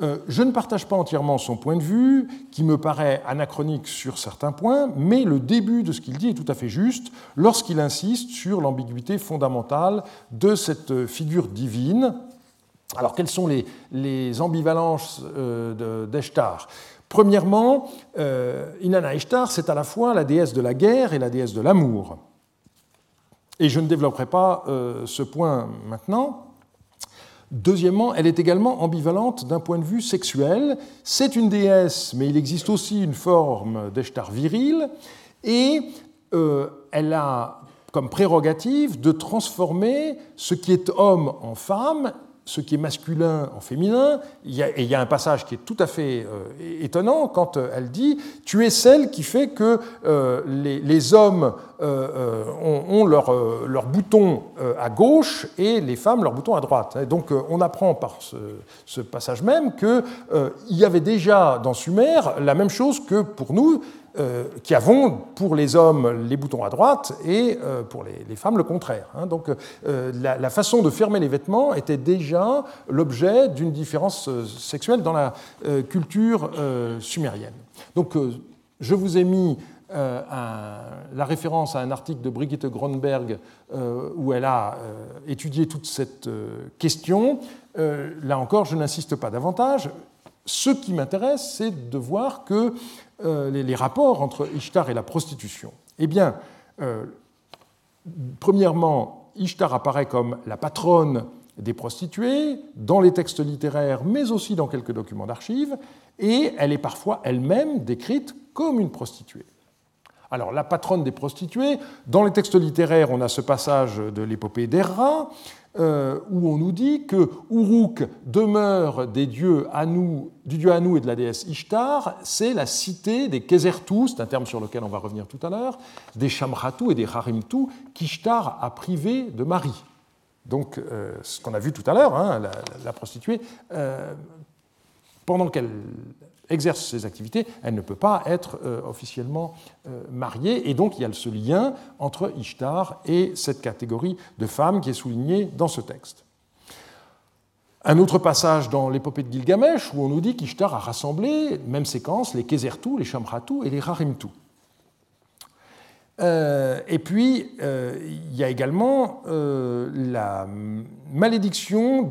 Euh, je ne partage pas entièrement son point de vue, qui me paraît anachronique sur certains points, mais le début de ce qu'il dit est tout à fait juste lorsqu'il insiste sur l'ambiguïté fondamentale de cette figure divine. Alors, quelles sont les, ambivalences euh, d'Eshtar? Premièrement, euh, Inanna Ishtar, c'est à la fois la déesse de la guerre et la déesse de l'amour. Et je ne développerai pas ce point maintenant. Deuxièmement, elle est également ambivalente d'un point de vue sexuel. C'est une déesse, mais il existe aussi une forme d'Eshtar viril, et euh, elle a comme prérogative de transformer ce qui est homme en femme ce qui est masculin en féminin. Il y a, et il y a un passage qui est tout à fait euh, étonnant quand euh, elle dit Tu es celle qui fait que euh, les, hommes ont, leur, bouton à gauche et les femmes leur bouton à droite. Donc on apprend par ce passage même qu'il y avait déjà dans Sumer la même chose que pour nous, euh, qui avons pour les hommes les boutons à droite et euh, pour les, femmes le contraire. Hein. Donc euh, la, façon de fermer les vêtements était déjà l'objet d'une différence sexuelle dans la culture sumérienne. Donc je vous ai mis la référence à un article de Brigitte Gronberg où elle a étudié toute cette question. là encore, je n'insiste pas davantage. Ce qui m'intéresse, c'est de voir que euh, les, rapports entre Ishtar et la prostitution Eh bien, euh, premièrement, Ishtar apparaît comme la patronne des prostituées dans les textes littéraires, mais aussi dans quelques documents d'archives, et elle est parfois elle-même décrite comme une prostituée. Alors, la patronne des prostituées, dans les textes littéraires, on a ce passage de l'épopée d'Erra, euh, où on nous dit que Uruk demeure des dieux Anu, du dieu Anu et de la déesse Ishtar, c'est la cité des Kezertu, c'est un terme sur lequel on va revenir tout à l'heure, des Shamratu et des Harimtu, qu'Ishtar a privé de mari. Donc, euh, ce qu'on a vu tout à l'heure, hein, la, prostituée, euh, pendant qu'elle exerce ses activités, elle ne peut pas être euh, officiellement euh, mariée. Et donc il y a ce lien entre Ishtar et cette catégorie de femmes qui est soulignée dans ce texte. Un autre passage dans l'épopée de Gilgamesh où on nous dit qu'Ishtar a rassemblé, même séquence, les Kezertu, les Shamratu et les Rarimtu. Euh, et puis, il y a également la malédiction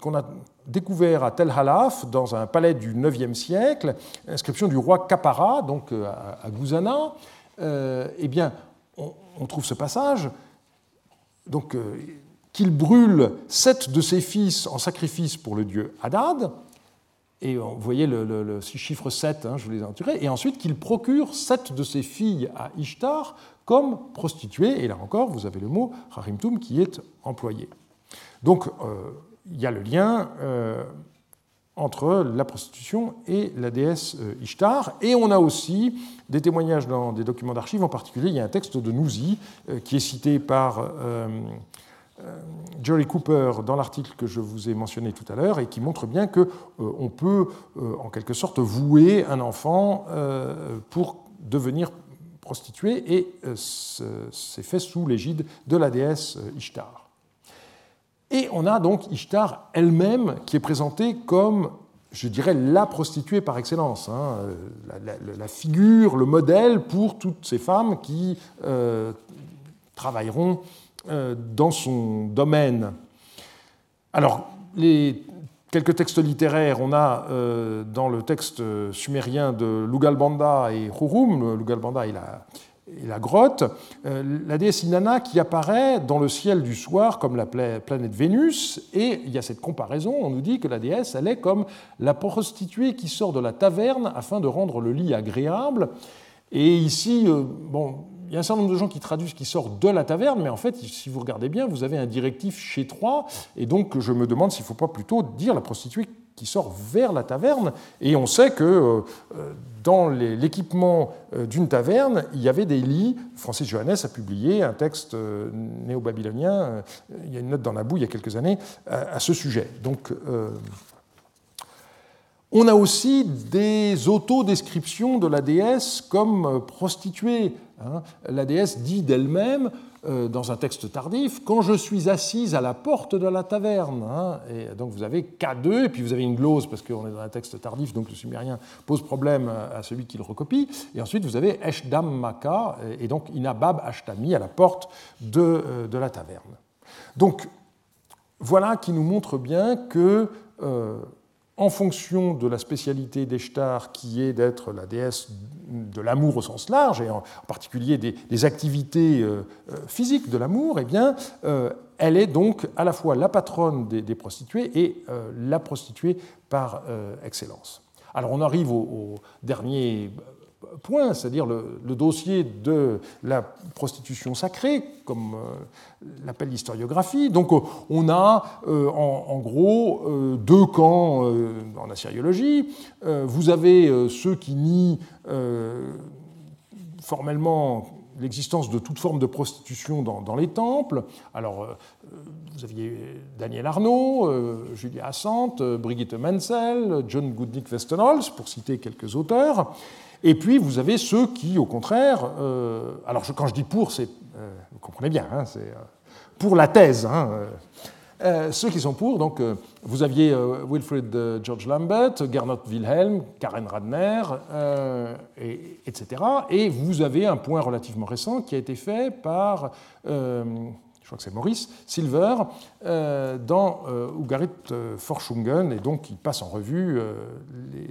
qu'on a découvert à Tel Halaf, dans un palais du IXe siècle, inscription du roi Kapara, donc euh, à Gouzana. Euh, eh bien, on, trouve ce passage, donc euh, qu'il brûle sept de ses fils en sacrifice pour le dieu Hadad, et vous voyez le, chiffre 7, hein, je vous les ai et ensuite qu'il procure sept de ses filles à Ishtar comme prostituées, et là encore, vous avez le mot harimtum qui est employé. Donc, il y a le lien euh, entre la prostitution et la déesse euh, Ishtar. Et on a aussi des témoignages dans des documents d'archives, en particulier il y a un texte de Nouzi euh, qui est cité par Jerry Cooper dans l'article que je vous ai mentionné tout à l'heure et qui montre bien qu'on peut en quelque sorte vouer un enfant pour devenir prostituée et c'est fait sous l'égide de la déesse Ishtar. Et on a donc Ishtar elle-même qui est présentée comme, je dirais, la prostituée par excellence, hein, la, figure, le modèle pour toutes ces femmes qui euh, travailleront euh, dans son domaine. Alors, les quelques textes littéraires. On a dans le texte sumérien de Lugalbanda et Hurum, Lugalbanda et la, et la grotte, la déesse Inanna qui apparaît dans le ciel du soir comme la planète Vénus, et il y a cette comparaison, on nous dit que la déesse, elle est comme la prostituée qui sort de la taverne afin de rendre le lit agréable. Et ici, bon, il y a un certain nombre de gens qui traduisent qui sort de la taverne, mais en fait, si vous regardez bien, vous avez un directif chez trois, et donc je me demande s'il ne faut pas plutôt dire la prostituée qui sort vers la taverne. Et on sait que euh, dans l'équipement euh, d'une taverne, il y avait des lits. Francis Johannes a publié un texte euh, néo-babylonien, il y a une note dans la boue il y a quelques années, à ce sujet. Donc, on a aussi des autodescriptions de la déesse comme prostituée. Hein. La déesse dit d'elle-même, euh, dans un texte tardif, Quand je suis assise à la porte de la taverne. Hein. Et donc vous avez K2, et puis vous avez une glose, parce qu'on est dans un texte tardif, donc le sumérien pose problème à celui qui le recopie. Et ensuite vous avez Eshdam Maka, et donc Inabab Ashtami à la porte de, euh, de la taverne. Donc voilà qui nous montre bien que. Euh, en fonction de la spécialité d'Eshtar, qui est d'être la déesse de l'amour au sens large, et en particulier des, activités euh, euh, physiques de l'amour, eh bien, euh, elle est donc à la fois la patronne des, prostituées et la prostituée par excellence. Alors on arrive au dernier point, c'est-à-dire le, dossier de la prostitution sacrée, comme euh, l'appelle l'historiographie. Donc euh, on a euh, en, gros deux camps en assyriologie. vous avez ceux qui nient formellement l'existence de toute forme de prostitution dans, les temples. Alors, vous aviez Daniel Arnaud, Julia Assante, Brigitte Menzel, John Goodnick Westenholz, pour citer quelques auteurs. Et puis vous avez ceux qui, au contraire, euh, alors quand je dis pour, c'est, euh, vous comprenez bien, hein, c'est euh, pour la thèse. Hein, ceux qui sont pour, donc vous aviez Wilfrid George Lambert, Gernot Wilhelm, Karen Radner, et, etc. Et vous avez un point relativement récent qui a été fait par je crois que c'est Maurice Silver, dans Ugarit Forschungen, et donc il passe en revue les,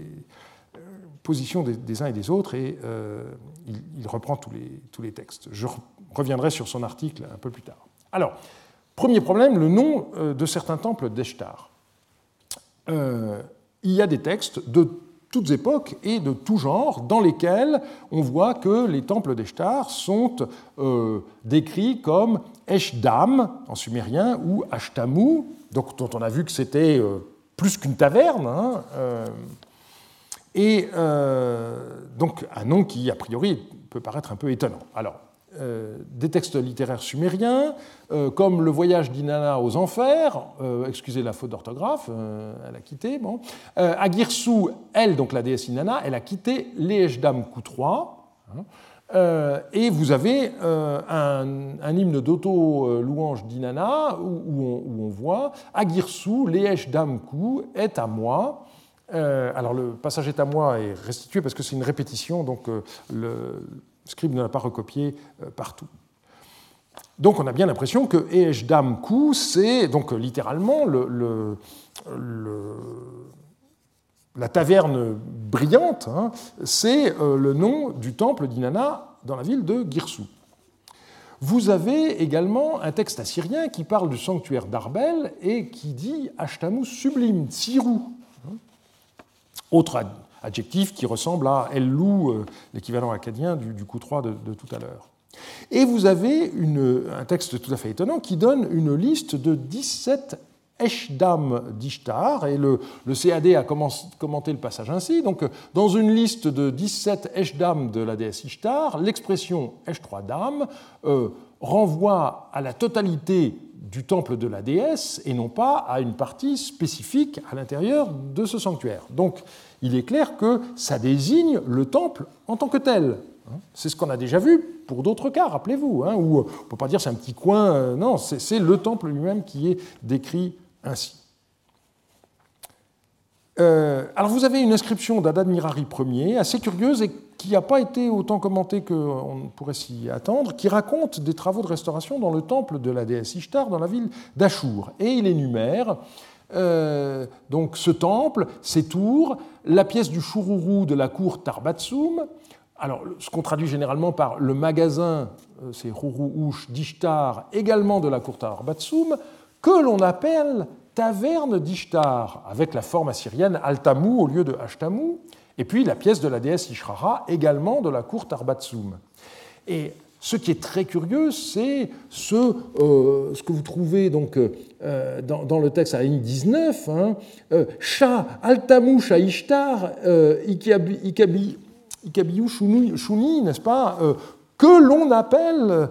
position des, uns et des autres et euh, il, reprend tous les, tous les textes. Je reviendrai sur son article un peu plus tard. Alors, premier problème, le nom euh, de certains temples d'Eshtar. Euh, il y a des textes de toutes époques et de tout genre dans lesquels on voit que les temples d'Eshtar sont décrits comme Eshdam en sumérien ou Ashtamu, donc, dont on a vu que c'était plus qu'une taverne. Hein, et euh, donc un nom qui, a priori, peut paraître un peu étonnant. Alors, euh, des textes littéraires sumériens, euh, comme Le voyage d'Inanna aux enfers, excusez la faute d'orthographe, elle a quitté. Bon. Agirsou, elle, donc la déesse Inanna, elle a quitté l'Eeshdam Koutrois. Hein. et vous avez un, hymne d'auto-louange d'Inanna où, on voit Agirsou, l'Eeshdam Kou est à moi. Euh, alors le passage est à moi est restitué parce que c'est une répétition, donc euh, le scribe ne l'a pas recopié euh, partout. Donc on a bien l'impression que Eeshdam Ku, c'est donc littéralement le, la taverne brillante, hein, c'est le nom du temple d'Inanna dans la ville de Girsou. Vous avez également un texte assyrien qui parle du sanctuaire d'Arbel et qui dit Ashtamu sublime, Tsirou, autre adjectif qui ressemble à Ellou, euh, l'équivalent acadien du, coup 3 de, tout à l'heure. Et vous avez un texte tout à fait étonnant qui donne une liste de 17 Eshdam d'Ishtar, et le, CAD a commenté le passage ainsi. Donc, dans une liste de 17 Eshdam de la déesse Ishtar, l'expression Esh3 euh, renvoie à la totalité du temple de la déesse et non pas à une partie spécifique à l'intérieur de ce sanctuaire. Donc il est clair que ça désigne le temple en tant que tel. C'est ce qu'on a déjà vu pour d'autres cas, rappelez-vous, hein, où on ne peut pas dire c'est un petit coin, euh, non, c'est le temple lui-même qui est décrit ainsi. Euh, alors vous avez une inscription d'Adad Mirari Ier, assez curieuse et qui n'a pas été autant commentée qu'on pourrait s'y attendre, qui raconte des travaux de restauration dans le temple de la déesse Ishtar dans la ville d'Achour. Et il énumère donc ce temple, ces tours, la pièce du Chourourou de la cour Tarbatsum, alors ce qu'on traduit généralement par le magasin, c'est Rourououch d'Ishtar, également de la cour Tarbatsum, que l'on appelle taverne d'Ishtar, avec la forme assyrienne Altamou au lieu de Ashtamou, et puis la pièce de la déesse Ishrara, également de la cour Tarbatsum. Et ce qui est très curieux, c'est ce, euh, que vous trouvez donc, euh, dans, le texte à la ligne 19, hein, euh, Shah, Altamou, Shah Ishtar, Ikabi, Shuni, n'est-ce pas que l'on appelle,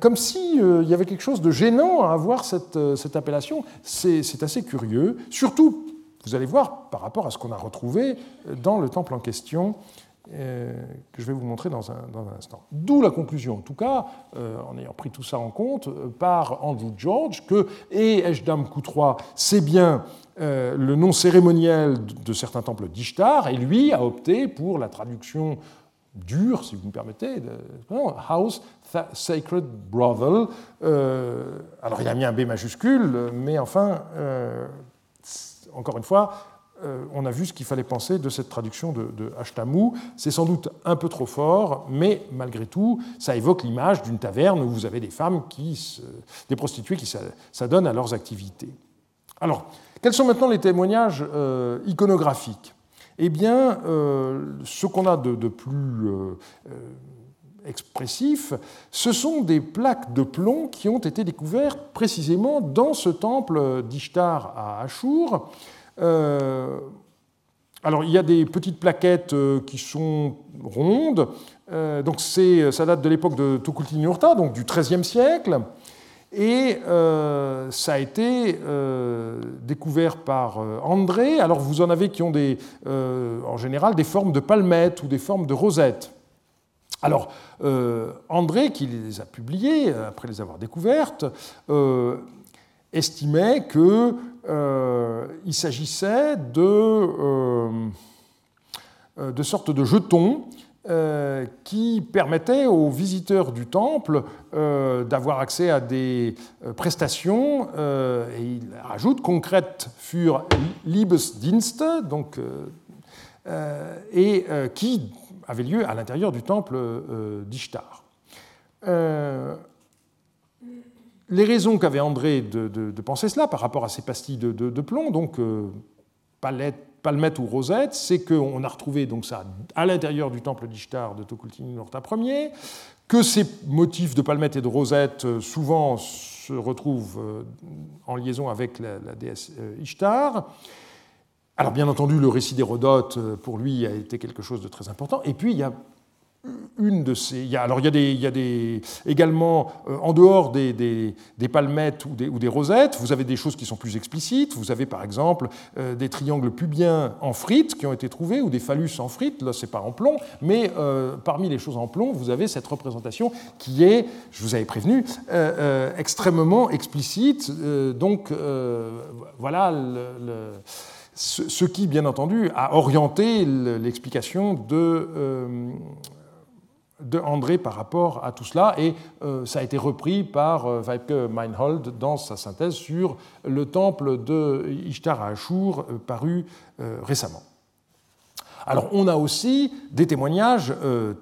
comme s'il y avait quelque chose de gênant à avoir cette, cette appellation. C'est assez curieux, surtout, vous allez voir, par rapport à ce qu'on a retrouvé dans le temple en question euh, que je vais vous montrer dans un, instant. D'où la conclusion, en tout cas, euh, en ayant pris tout ça en compte, euh, par Andrew George, que et Eshdam Koutroua, c'est bien le nom cérémoniel de certains temples d'Ishtar, et lui a opté pour la traduction dure, si vous me permettez, House Sacred Brothel. alors il a mis un B majuscule, mais enfin, encore une fois, euh, on a vu ce qu'il fallait penser de cette traduction de, de. C'est sans doute un peu trop fort, mais malgré tout, ça évoque l'image d'une taverne où vous avez des femmes, qui des prostituées qui s'adonnent à leurs activités. Alors, quels sont maintenant les témoignages euh, iconographiques? Eh bien, euh, ce qu'on a de, plus expressif, ce sont des plaques de plomb qui ont été découvertes précisément dans ce temple d'Ishtar à. Euh, alors, il y a des petites plaquettes euh, qui sont rondes. Euh, donc, ça date de l'époque de Tukulti-Ninurta, donc du XIIIe siècle. Et ça a été découvert par André. Alors, vous en avez qui ont des, en général des formes de palmettes ou des formes de rosettes. Alors, André, qui les a publiées après les avoir découvertes, estimait qu'il euh, s'agissait de, euh, euh, de sortes de jetons qui permettaient aux visiteurs du temple d'avoir accès à des prestations, et il rajoute concrètes furent Liebesdienste, donc, et qui avaient lieu à l'intérieur du temple d'Ishtar. Les raisons qu'avait André de, penser cela par rapport à ces pastilles de, plomb, donc euh, palmette ou rosette, c'est qu'on a retrouvé donc ça à l'intérieur du temple d'Ishtar de Tokultini Norta Ier, que ces motifs de palmette et de rosette euh, souvent se retrouvent euh, en liaison avec la, la déesse Ishtar. Alors bien entendu, le récit d'Hérodote, pour lui, a été quelque chose de très important. Et puis, il y a une de ces. Il y a, alors, il y a, des, il y a des, également, euh, en dehors des, des, palmettes ou des, ou des, rosettes, vous avez des choses qui sont plus explicites. Vous avez par exemple euh, des triangles pubiens en frites qui ont été trouvés, ou des phallus en frites. Là, c'est pas en plomb, mais euh, parmi les choses en plomb, vous avez cette représentation qui est, je vous avais prévenu, extrêmement explicite. donc, voilà ce qui, bien entendu, a orienté l'explication de, de André par rapport à tout cela, et euh, ça a été repris par euh, Meinhold dans sa synthèse sur le temple de Ishtar à Ashur, euh, paru euh, récemment. Alors on a aussi des témoignages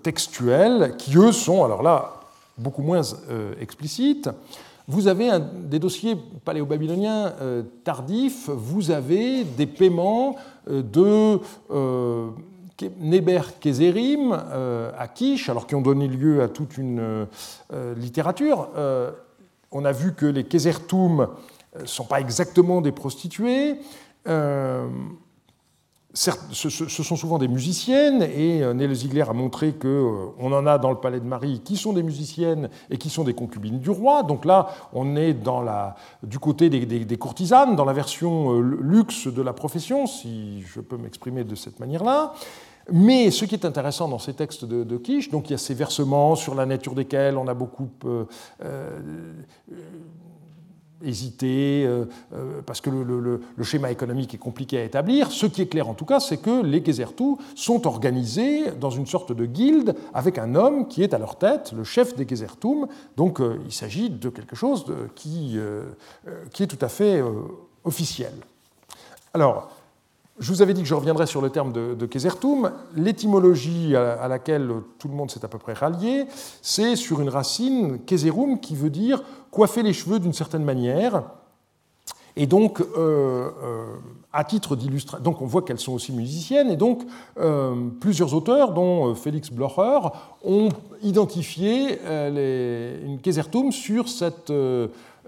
textuels qui, eux, sont, alors là, beaucoup moins explicites. Vous avez des dossiers paléo-babyloniens tardifs, vous avez des paiements de Neber Kezerim euh, à Kish, alors qui ont donné lieu à toute une euh, littérature. Euh, on a vu que les Kezertum ne sont pas exactement des prostituées ce, sont souvent des musiciennes, et Nele Ziegler a montré qu'on en a dans le palais de Marie qui sont des musiciennes et qui sont des concubines du roi. Donc là, on est dans la, du côté des, courtisanes, dans la version luxe de la profession, si je peux m'exprimer de cette manière-là. Mais ce qui est intéressant dans ces textes de, de, Kish, donc il y a ces versements sur la nature desquels on a beaucoup hésiter, euh, euh, parce que le, schéma économique est compliqué à établir. Ce qui est clair en tout cas, c'est que les Gezertou sont organisés dans une sorte de guilde avec un homme qui est à leur tête, le chef des Gezertum. Donc euh, il s'agit de quelque chose qui, qui, est tout à fait officiel. Alors, je vous avais dit que je reviendrai sur le terme de, de. L'étymologie à, laquelle tout le monde s'est à peu près rallié, c'est sur une racine Kézerum qui veut dire coiffer les cheveux d'une certaine manière. Et donc, euh, euh, à titre d'illustration, donc on voit qu'elles sont aussi musiciennes, et donc euh, plusieurs auteurs, dont Félix Blocher, ont identifié une Kézertum sur cette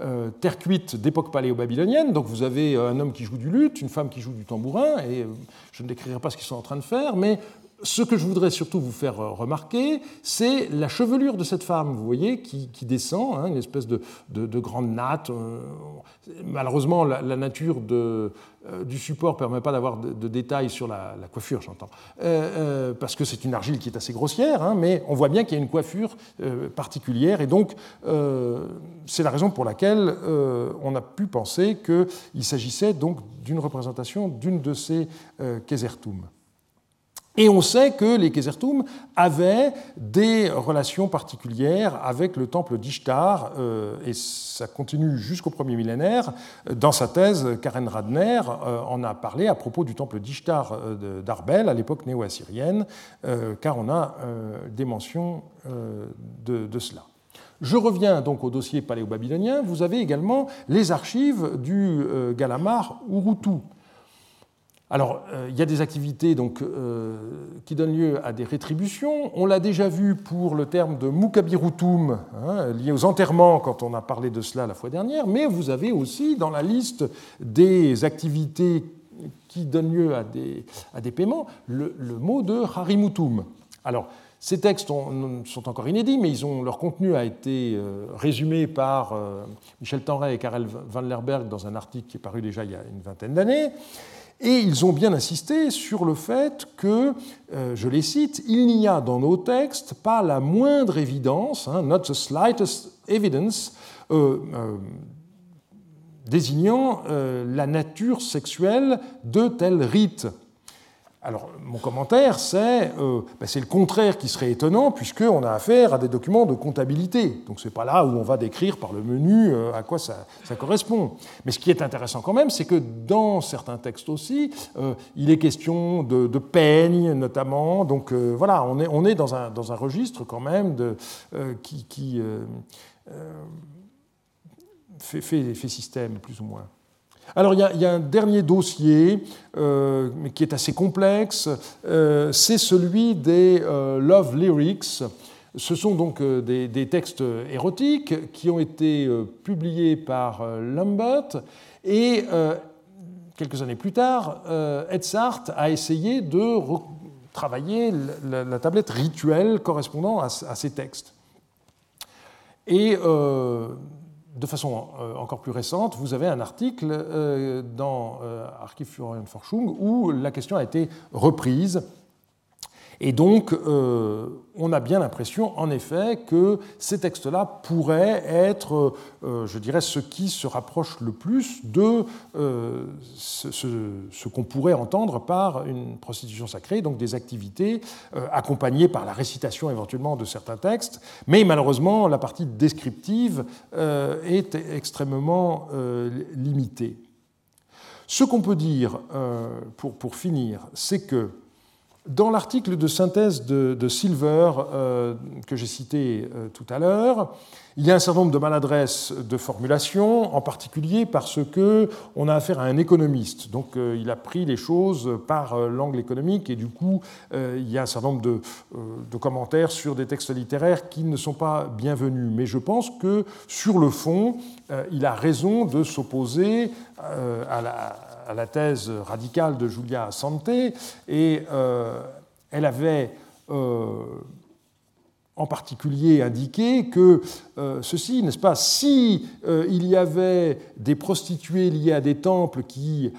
euh, terre cuite d'époque paléo-babylonienne. Donc vous avez euh, un homme qui joue du luth, une femme qui joue du tambourin, et euh, je ne décrirai pas ce qu'ils sont en train de faire, mais ce que je voudrais surtout vous faire remarquer, c'est la chevelure de cette femme, vous voyez, qui, descend, hein, une espèce de, grande natte. Malheureusement, la, nature de, du support ne permet pas d'avoir de, détails sur la, coiffure, j'entends, parce que c'est une argile qui est assez grossière, hein, mais on voit bien qu'il y a une coiffure particulière, et donc c'est la raison pour laquelle euh, on a pu penser qu'il s'agissait donc d'une représentation d'une de ces euh, Et on sait que les Kézertum avaient des relations particulières avec le temple d'Ishtar, euh, et ça continue jusqu'au premier millénaire. Dans sa thèse, Karen Radner euh, en a parlé à propos du temple d'Ishtar d'Arbel, à l'époque néo-assyrienne, car on a des mentions de cela. Je reviens donc au dossier paléo-babylonien. Vous avez également les archives du euh, Galamar Urutu. Alors, euh, il y a des activités euh, qui donnent lieu à des rétributions. On l'a déjà vu pour le terme de mukabirutum, hein, lié aux enterrements, quand on a parlé de cela la fois dernière, mais vous avez aussi dans la liste des activités qui donnent lieu à des, paiements le, mot de harimutum. Alors, ces textes sont encore inédits, mais leur contenu a été euh, résumé par Michel Tenray et Karel van Lerberg dans un article qui est paru déjà il y a une vingtaine d'années. Et ils ont bien insisté sur le fait que, euh, je les cite, il n'y a dans nos textes pas la moindre évidence, hein, not the slightest evidence, désignant la nature sexuelle de tel rite. Alors, mon commentaire, c'est euh, ben, le contraire qui serait étonnant, puisqu'on a affaire à des documents de comptabilité. Donc, ce n'est pas là où on va décrire par le menu euh, à quoi ça, correspond. Mais ce qui est intéressant quand même, c'est que dans certains textes aussi, euh, il est question de, de peigne, notamment. Donc, voilà, on est, on est dans, un, dans, un, registre quand même qui, qui fait, fait système, plus ou moins. Alors il y, a, un dernier dossier euh, qui est assez complexe, euh, c'est celui des euh, love lyrics. Ce sont donc des, textes érotiques qui ont été publiés par Lambert et quelques années plus tard, Edzard a essayé de travailler la, tablette rituelle correspondant à, ces textes. Et de façon euh, encore plus récente, vous avez un article euh, dans euh, Archiv für Forschung où la question a été reprise et donc, euh, on a bien l'impression, en effet, que ces textes-là pourraient être, euh, je dirais, ce qui se rapproche le plus de euh, ce, qu'on pourrait entendre par une prostitution sacrée, donc des activités accompagnées par la récitation éventuellement de certains textes. Mais malheureusement, la partie descriptive est extrêmement limitée. Ce qu'on peut dire, pour finir, c'est que dans l'article de synthèse de, Silver euh, que j'ai cité euh, tout à l'heure, il y a un certain nombre de maladresses de formulation, en particulier parce que on a affaire à un économiste. Donc euh, il a pris les choses par l'angle économique et du coup il y a un certain nombre de, de, commentaires sur des textes littéraires qui ne sont pas bienvenus. Mais je pense que sur le fond, il a raison de s'opposer à la à la thèse radicale de Julia Santé, et euh, elle avait euh, en particulier indiqué que euh, ceci, n'est-ce pas, si il y avait des prostituées liées à des temples qui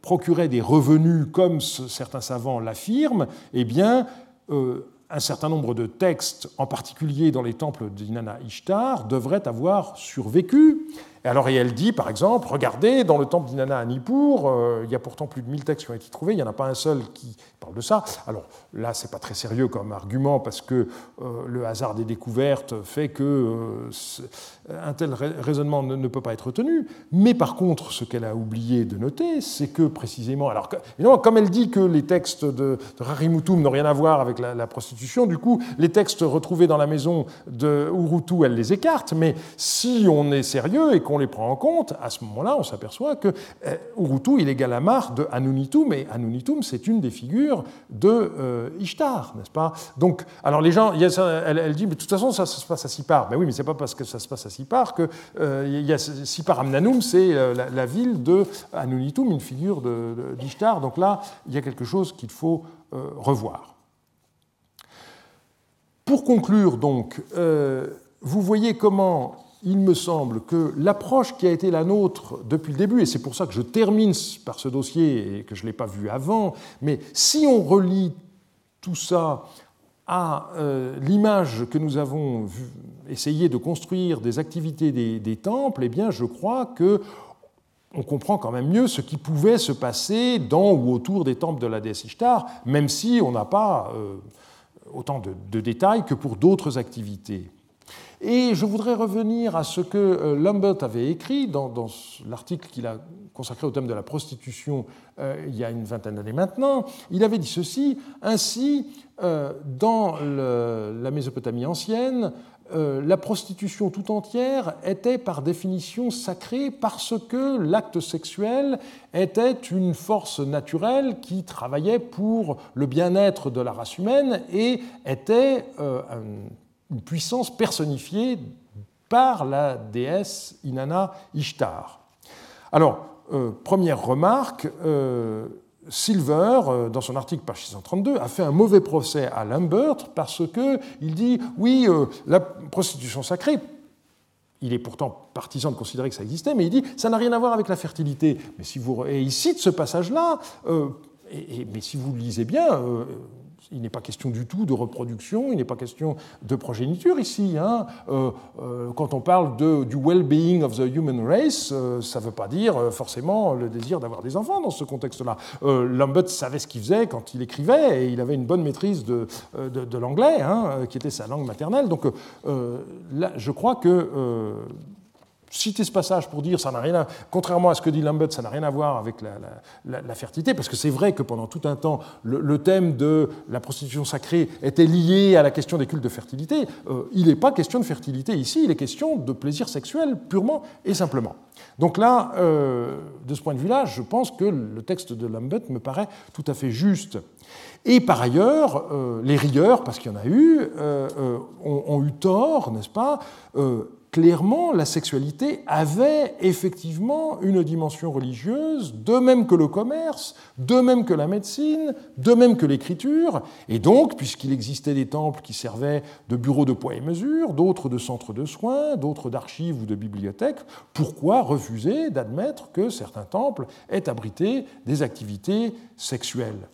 procuraient des revenus, comme certains savants l'affirment, eh bien, un certain nombre de textes, en particulier dans les temples d'Inanna Ishtar, devraient avoir survécu alors, et elle dit, par exemple, regardez, dans le temple d'Inanna à Nippur, euh, il y a pourtant plus de 1000 textes qui ont été trouvés, il n'y en a pas un seul qui parle de ça. Alors là, c'est pas très sérieux comme argument, parce que euh, le hasard des découvertes fait que euh, un tel raisonnement ne, peut pas être tenu. Mais par contre, ce qu'elle a oublié de noter, c'est que précisément, alors comme elle dit que les textes de, de Rarimutum n'ont rien à voir avec la, la, prostitution, du coup, les textes retrouvés dans la maison de Urutu, elle les écarte, mais si on est sérieux et qu'on on les prend en compte, à ce moment-là, on s'aperçoit que euh, Urutu, il est galamar de Anunitum, et Anunitum, c'est une des figures de euh, Ishtar, n'est-ce pas? Donc, alors les gens, elle, dit, mais de toute façon, ça, se passe à Sipar. Mais oui, mais c'est pas parce que ça se passe à Sipar que euh, il y a Sipar Amnanum, c'est la, ville de Anunitum, une figure d'Ishtar. Donc là, il y a quelque chose qu'il faut revoir. Pour conclure, donc, vous voyez comment il me semble que l'approche qui a été la nôtre depuis le début, et c'est pour ça que je termine par ce dossier et que je ne l'ai pas vu avant, mais si on relie tout ça à euh, l'image que nous avons essayé de construire des activités des, temples, eh bien je crois que on comprend quand même mieux ce qui pouvait se passer dans ou autour des temples de la déesse Ishtar, même si on n'a pas euh, autant de détails que pour d'autres activités. Et je voudrais revenir à ce que euh, Lambert avait écrit dans, l'article qu'il a consacré au thème de la prostitution euh, il y a une vingtaine d'années maintenant. Il avait dit ceci, ainsi, euh, dans la Mésopotamie ancienne, la prostitution tout entière était par définition sacrée parce que l'acte sexuel était une force naturelle qui travaillait pour le bien-être de la race humaine et était une puissance personnifiée par la déesse Inanna Ishtar. Alors, euh, première remarque, euh, Silver, euh, dans son article page 632, a fait un mauvais procès à Lambert parce qu'il dit oui, la prostitution sacrée, il est pourtant partisan de considérer que ça existait, mais il dit ça n'a rien à voir avec la fertilité. Mais si vous, et il cite ce passage-là, mais si vous lisez bien, il n'est pas question du tout de reproduction, il n'est pas question de progéniture ici. Hein. Euh, euh, quand on parle de, du well-being of the human race, euh, ça ne veut pas dire forcément le désir d'avoir des enfants dans ce contexte-là. Lambert savait ce qu'il faisait quand il écrivait et il avait une bonne maîtrise de, de, l'anglais, hein, qui était sa langue maternelle. Donc là, je crois que citer ce passage pour dire ça n'a rien contrairement à ce que dit Lambert, ça n'a rien à voir avec la, fertilité, parce que c'est vrai que pendant tout un temps, le, thème de la prostitution sacrée était lié à la question des cultes de fertilité. Euh, il n'est pas question de fertilité ici, il est question de plaisir sexuel purement et simplement. Donc là, euh, de ce point de vue-là, je pense que le texte de Lambert me paraît tout à fait juste. Et par ailleurs, euh, les rieurs, parce qu'il y en a eu, ont, eu tort, n'est-ce pas clairement, la sexualité avait effectivement une dimension religieuse, de même que le commerce, de même que la médecine, de même que l'écriture. Et donc, puisqu'il existait des temples qui servaient de bureaux de poids et mesure, d'autres de centres de soins, d'autres d'archives ou de bibliothèques, pourquoi refuser d'admettre que certains temples aient abrité des activités sexuelles?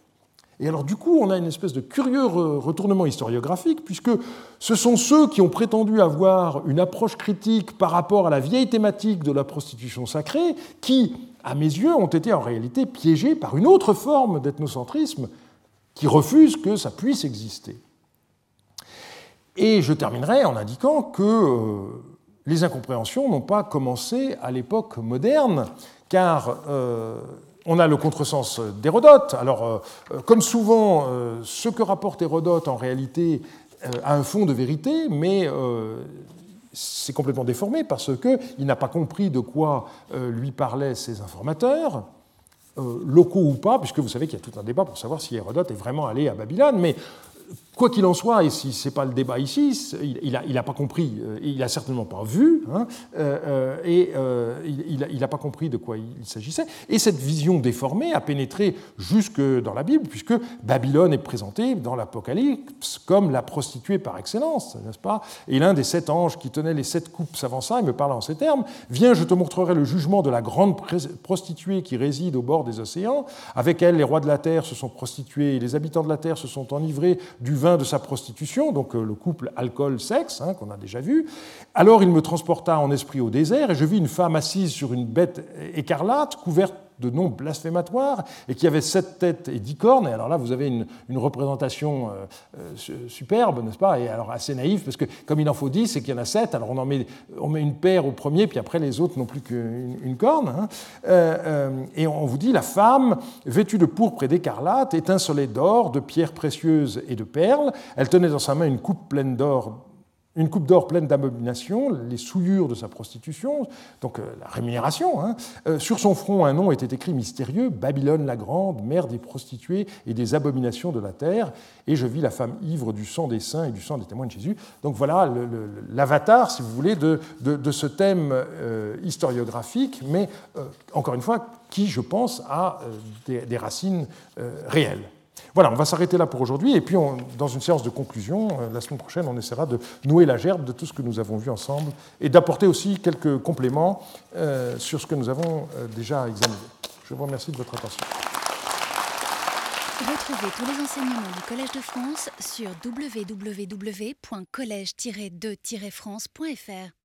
Et alors du coup, on a une espèce de curieux retournement historiographique, puisque ce sont ceux qui ont prétendu avoir une approche critique par rapport à la vieille thématique de la prostitution sacrée, qui, à mes yeux, ont été en réalité piégés par une autre forme d'ethnocentrisme qui refuse que ça puisse exister. Et je terminerai en indiquant que euh, les incompréhensions n'ont pas commencé à l'époque moderne, car euh, on a le contresens d'Hérodote. Alors, euh, euh, comme souvent, euh, ce que rapporte Hérodote, en réalité, a un fond de vérité, mais c'est complètement déformé parce qu'il n'a pas compris de quoi lui parlaient ses informateurs, locaux ou pas, puisque vous savez qu'il y a tout un débat pour savoir si Hérodote est vraiment allé à Babylone, Quoi qu'il en soit, et si ce n'est pas le débat ici, il n'a il pas compris, euh, il n'a certainement pas vu, hein, euh, euh, et il n'a pas compris de quoi il s'agissait. Et cette vision déformée a pénétré jusque dans la Bible, puisque Babylone est présentée dans l'Apocalypse comme la prostituée par excellence, n'est-ce pas? Et l'un des sept anges qui tenait les sept coupes s'avança et me parla en ces termes Viens, je te montrerai le jugement de la grande prostituée qui réside au bord des océans. Avec elle, les rois de la terre se sont prostitués, et les habitants de la terre se sont enivrés du vin de sa prostitution, donc le couple alcool-sexe, hein, qu'on a déjà vu. Alors il me transporta en esprit au désert, et je vis une femme assise sur une bête écarlate, couverte de noms blasphématoires et qui avait sept têtes et dix cornes. Et alors là, vous avez une, représentation euh, euh, superbe, n'est-ce pas? Et alors assez naïve, parce que comme il en faut dix et qu'il y en a sept, alors on en met, on met une paire au premier, puis après les autres n'ont plus qu'une corne. Hein. Euh, et on vous dit la femme, vêtue de pourpre et d'écarlate, étincelait d'or, de pierres précieuses et de perles. Elle tenait dans sa main une coupe pleine d'or une coupe d'or pleine d'abominations, les souillures de sa prostitution, donc euh, la rémunération. Hein. Euh, sur son front, un nom était écrit mystérieux Babylone la Grande, mère des prostituées et des abominations de la terre. Et je vis la femme ivre du sang des saints et du sang des témoins de Jésus. Donc voilà l'avatar, si vous voulez, de, ce thème euh, historiographique, mais encore une fois, qui, je pense, a des racines réelles. Voilà, on va s'arrêter là pour aujourd'hui, et puis dans une séance de conclusion, euh, la semaine prochaine, on essaiera de nouer la gerbe de tout ce que nous avons vu ensemble, et d'apporter aussi quelques compléments euh, sur ce que nous avons euh, déjà examiné. Je vous remercie de votre attention. Retrouvez tous les enseignements du Collège de France sur www.colège-2-france.fr.